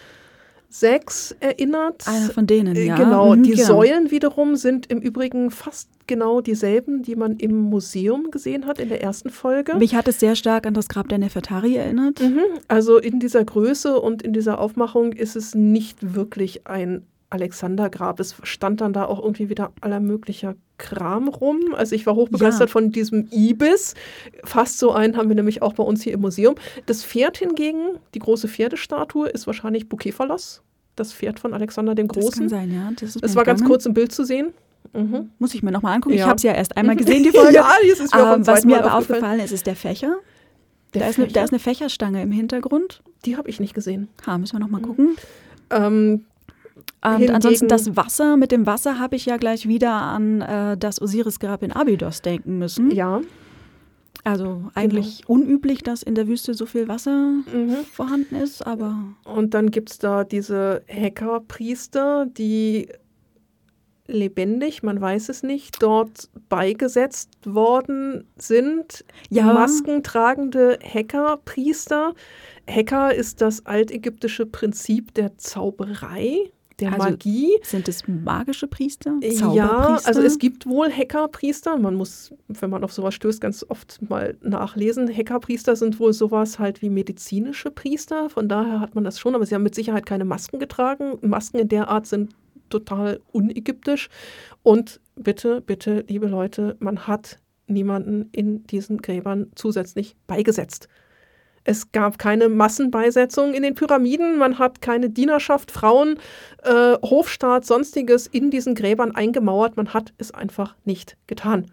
VI erinnert. Einer von denen, Äh, ja. Genau, Mhm, die genau. Säulen wiederum sind im Übrigen fast genau dieselben, die man im Museum gesehen hat in der ersten Folge. Mich hat es sehr stark an das Grab der Nefertari erinnert. Mhm. Also in dieser Größe und in dieser Aufmachung ist es nicht wirklich ein Alexandergrab. Es stand dann da auch irgendwie wieder aller möglicher Kram rum. Also ich war hochbegeistert Ja. von diesem Ibis. Fast so einen haben wir nämlich auch bei uns hier im Museum. Das Pferd hingegen, die große Pferdestatue, ist wahrscheinlich Bukephalos, das Pferd von Alexander dem Das kann Großen. sein, ja. Das, mir war ganz kurz im Bild zu sehen. Mhm. Muss ich mir nochmal angucken. Ich Ja. habe es ja erst einmal [laughs] gesehen, die Folge. ja, das ist mir Ähm, was zweiten mir aber aufgefallen. aufgefallen ist, ist der Fächer. Der da, ist eine, Fächer? da ist eine Fächerstange im Hintergrund. Die habe ich nicht gesehen. Ha, müssen wir nochmal Mhm. gucken. Ähm, Und Hingegen- ansonsten das Wasser. Mit dem Wasser habe ich ja gleich wieder an äh, das Osirisgrab in Abydos denken müssen. ja. Also eigentlich unüblich, dass in der Wüste so viel Wasser Mhm. vorhanden ist, aber Und dann gibt es da diese Hackerpriester, die lebendig, man weiß es nicht, dort beigesetzt worden sind. Ja. Maskentragende Hackerpriester. Hacker ist das altägyptische Prinzip der Zauberei, der Also Magie. sind es magische Priester? Ja, also es gibt wohl Hackerpriester. Man muss, wenn man auf sowas stößt, ganz oft mal nachlesen. Hackerpriester sind wohl sowas halt wie medizinische Priester. Von daher hat man das schon, aber sie haben mit Sicherheit keine Masken getragen. Masken in der Art sind total unägyptisch. Und bitte, bitte, liebe Leute, man hat niemanden in diesen Gräbern zusätzlich beigesetzt. Es gab keine Massenbeisetzung in den Pyramiden, man hat keine Dienerschaft, Frauen, äh, Hofstaat, sonstiges in diesen Gräbern eingemauert. Man hat es einfach nicht getan.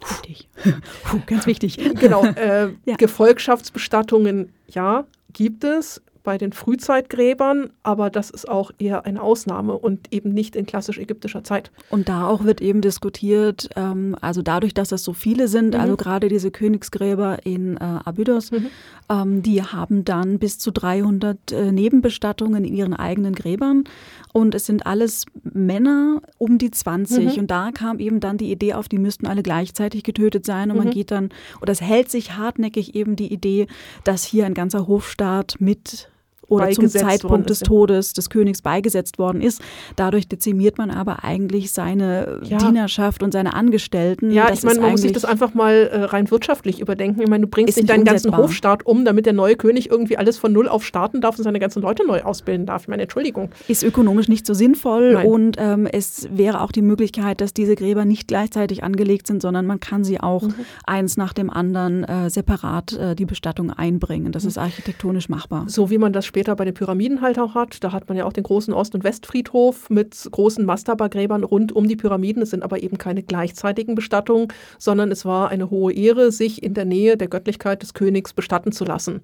Wichtig. [laughs] Puh, ganz wichtig. Genau, [laughs] äh, Ja. Gefolgschaftsbestattungen, ja, gibt es bei den Frühzeitgräbern, aber das ist auch eher eine Ausnahme und eben nicht in klassisch ägyptischer Zeit. Und da auch wird eben diskutiert, ähm, also dadurch, dass das so viele sind, Mhm. also gerade diese Königsgräber in äh, Abydos, Mhm. ähm, die haben dann bis zu 300 äh, Nebenbestattungen in ihren eigenen Gräbern. und es sind alles Männer um die 20 mhm. und da kam eben dann die Idee auf, die müssten alle gleichzeitig getötet sein und mhm. man geht dann, oder es hält sich hartnäckig eben die Idee, dass hier ein ganzer Hofstaat mit oder zum Zeitpunkt des Todes des Königs beigesetzt worden ist. Dadurch dezimiert man aber eigentlich seine ja. Dienerschaft und seine Angestellten. Ja, das ich meine, man muss sich das einfach mal äh, rein wirtschaftlich überdenken. Ich meine, du bringst nicht deinen ganzen Hofstaat um, damit der neue König irgendwie alles von Null auf starten darf und seine ganzen Leute neu ausbilden darf. Ich meine, Entschuldigung. Ist ökonomisch nicht so sinnvoll Nein. und ähm, es wäre auch die Möglichkeit, dass diese Gräber nicht gleichzeitig angelegt sind, sondern man kann sie auch mhm. eins nach dem anderen äh, separat äh, die Bestattung einbringen. Das mhm. ist architektonisch machbar. So wie man das später später bei den Pyramiden halt auch hat. Da hat man ja auch den großen Ost- und Westfriedhof mit großen Mastaba-Gräbern rund um die Pyramiden. Es sind aber eben keine gleichzeitigen Bestattungen, sondern es war eine hohe Ehre, sich in der Nähe der Göttlichkeit des Königs bestatten zu lassen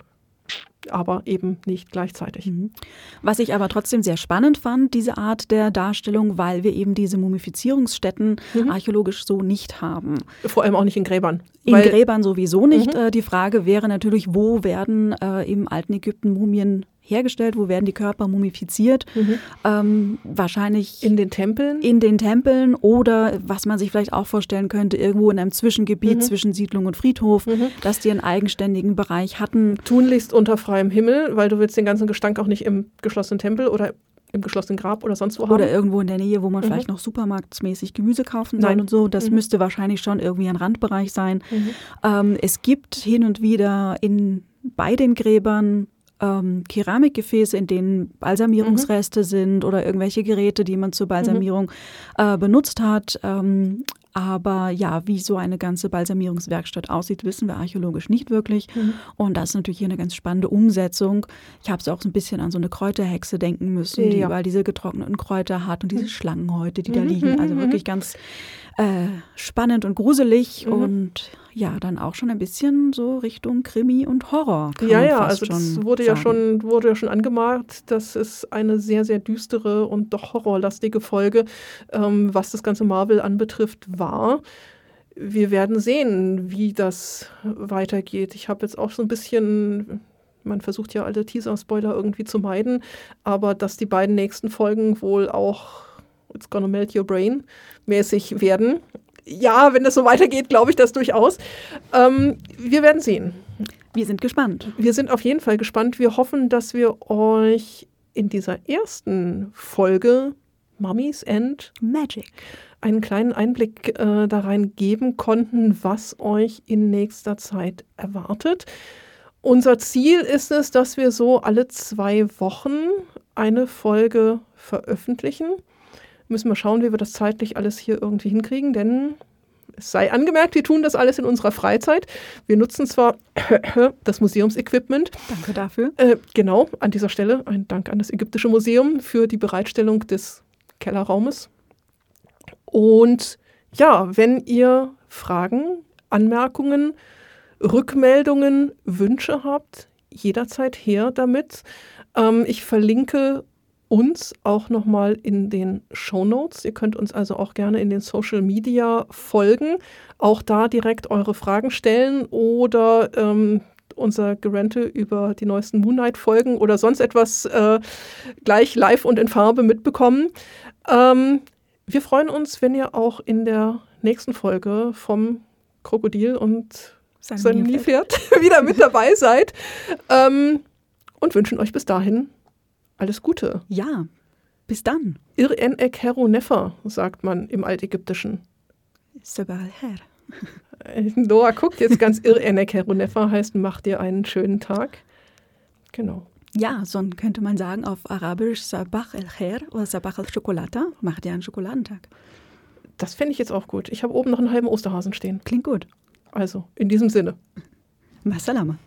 aber eben nicht gleichzeitig. Mhm. Was ich aber trotzdem sehr spannend fand, diese Art der Darstellung, weil wir eben diese Mumifizierungsstätten mhm. archäologisch so nicht haben. Vor allem auch nicht in Gräbern. In Gräbern sowieso nicht. Mhm. Äh, die Frage wäre natürlich, wo werden äh, im alten Ägypten Mumien hergestellt? Wo werden die Körper mumifiziert? Mhm. Ähm, wahrscheinlich in den Tempeln. In den Tempeln oder was man sich vielleicht auch vorstellen könnte, irgendwo in einem Zwischengebiet mhm. zwischen Siedlung und Friedhof, mhm. dass die einen eigenständigen Bereich hatten. Tunlichst unter freiem Himmel, weil du willst den ganzen Gestank auch nicht im geschlossenen Tempel oder im geschlossenen Grab oder sonst wo haben. Oder irgendwo in der Nähe, wo man mhm. vielleicht noch supermarktmäßig Gemüse kaufen soll Nein. und so. Das mhm. müsste wahrscheinlich schon irgendwie ein Randbereich sein. Mhm. Ähm, es gibt hin und wieder in bei den Gräbern ähm, Keramikgefäße, in denen Balsamierungsreste mhm. sind oder irgendwelche Geräte, die man zur Balsamierung mhm. äh, benutzt hat. Ähm, aber ja, wie so eine ganze Balsamierungswerkstatt aussieht, wissen wir archäologisch nicht wirklich. Mhm. Und das ist natürlich hier eine ganz spannende Umsetzung. Ich habe so auch so ein bisschen an so eine Kräuterhexe denken müssen, die weil diese getrockneten Kräuter hat und diese mhm. Schlangenhäute, die da mhm, liegen. Also mhm, wirklich ganz äh, spannend und gruselig und ja, dann auch schon ein bisschen so Richtung Krimi und Horror. ja, ja, also das wurde sagen. ja schon wurde ja schon angemalt, dass es eine sehr sehr düstere und doch horrorlastige Folge, ähm, was das ganze Marvel anbetrifft, war. Wir werden sehen, wie das weitergeht. Ich habe jetzt auch so ein bisschen man versucht ja alle Teaser-Spoiler irgendwie zu meiden, aber dass die beiden nächsten Folgen wohl auch It's Gonna Melt Your Brain mäßig werden ja, wenn das so weitergeht, glaube ich das durchaus. Ähm, wir werden sehen. Wir sind gespannt. Wir sind auf jeden Fall gespannt. Wir hoffen, dass wir euch in dieser ersten Folge Mummies and Magic einen kleinen Einblick äh, da rein geben konnten, was euch in nächster Zeit erwartet. Unser Ziel ist es, dass wir so alle zwei Wochen eine Folge veröffentlichen. Müssen wir schauen, wie wir das zeitlich alles hier irgendwie hinkriegen, denn es sei angemerkt, wir tun das alles in unserer Freizeit. Wir nutzen zwar [coughs] das Museumsequipment. Danke dafür. Äh, genau, an dieser Stelle ein Dank an das Ägyptische Museum für die Bereitstellung des Kellerraumes. Und ja, wenn ihr Fragen, Anmerkungen, Rückmeldungen, Wünsche habt, jederzeit her damit. Ähm, ich verlinke uns auch nochmal in den Show Notes. Ihr könnt uns also auch gerne in den Social Media folgen, auch da direkt eure Fragen stellen oder ähm, unser Gerente über die neuesten Moonlight-Folgen oder sonst etwas äh, gleich live und in Farbe mitbekommen. Ähm, wir freuen uns, wenn ihr auch in der nächsten Folge vom Krokodil und seinem Nilpferd [laughs] wieder mit dabei seid ähm, und wünschen euch bis dahin alles Gute. Ja, bis dann. Ir en ek hero nefer, sagt man im Altägyptischen. Sabal her. [laughs] Noah guckt jetzt ganz ir en ek hero nefer, heißt mach dir einen schönen Tag. Genau. Ja, so könnte man sagen auf Arabisch Sabach el Khair oder Sabach el Chocolata. Mach dir einen Schokoladentag. Das fände ich jetzt auch gut. Ich habe oben noch einen halben Osterhasen stehen. Klingt gut. Also, in diesem Sinne. Masalama.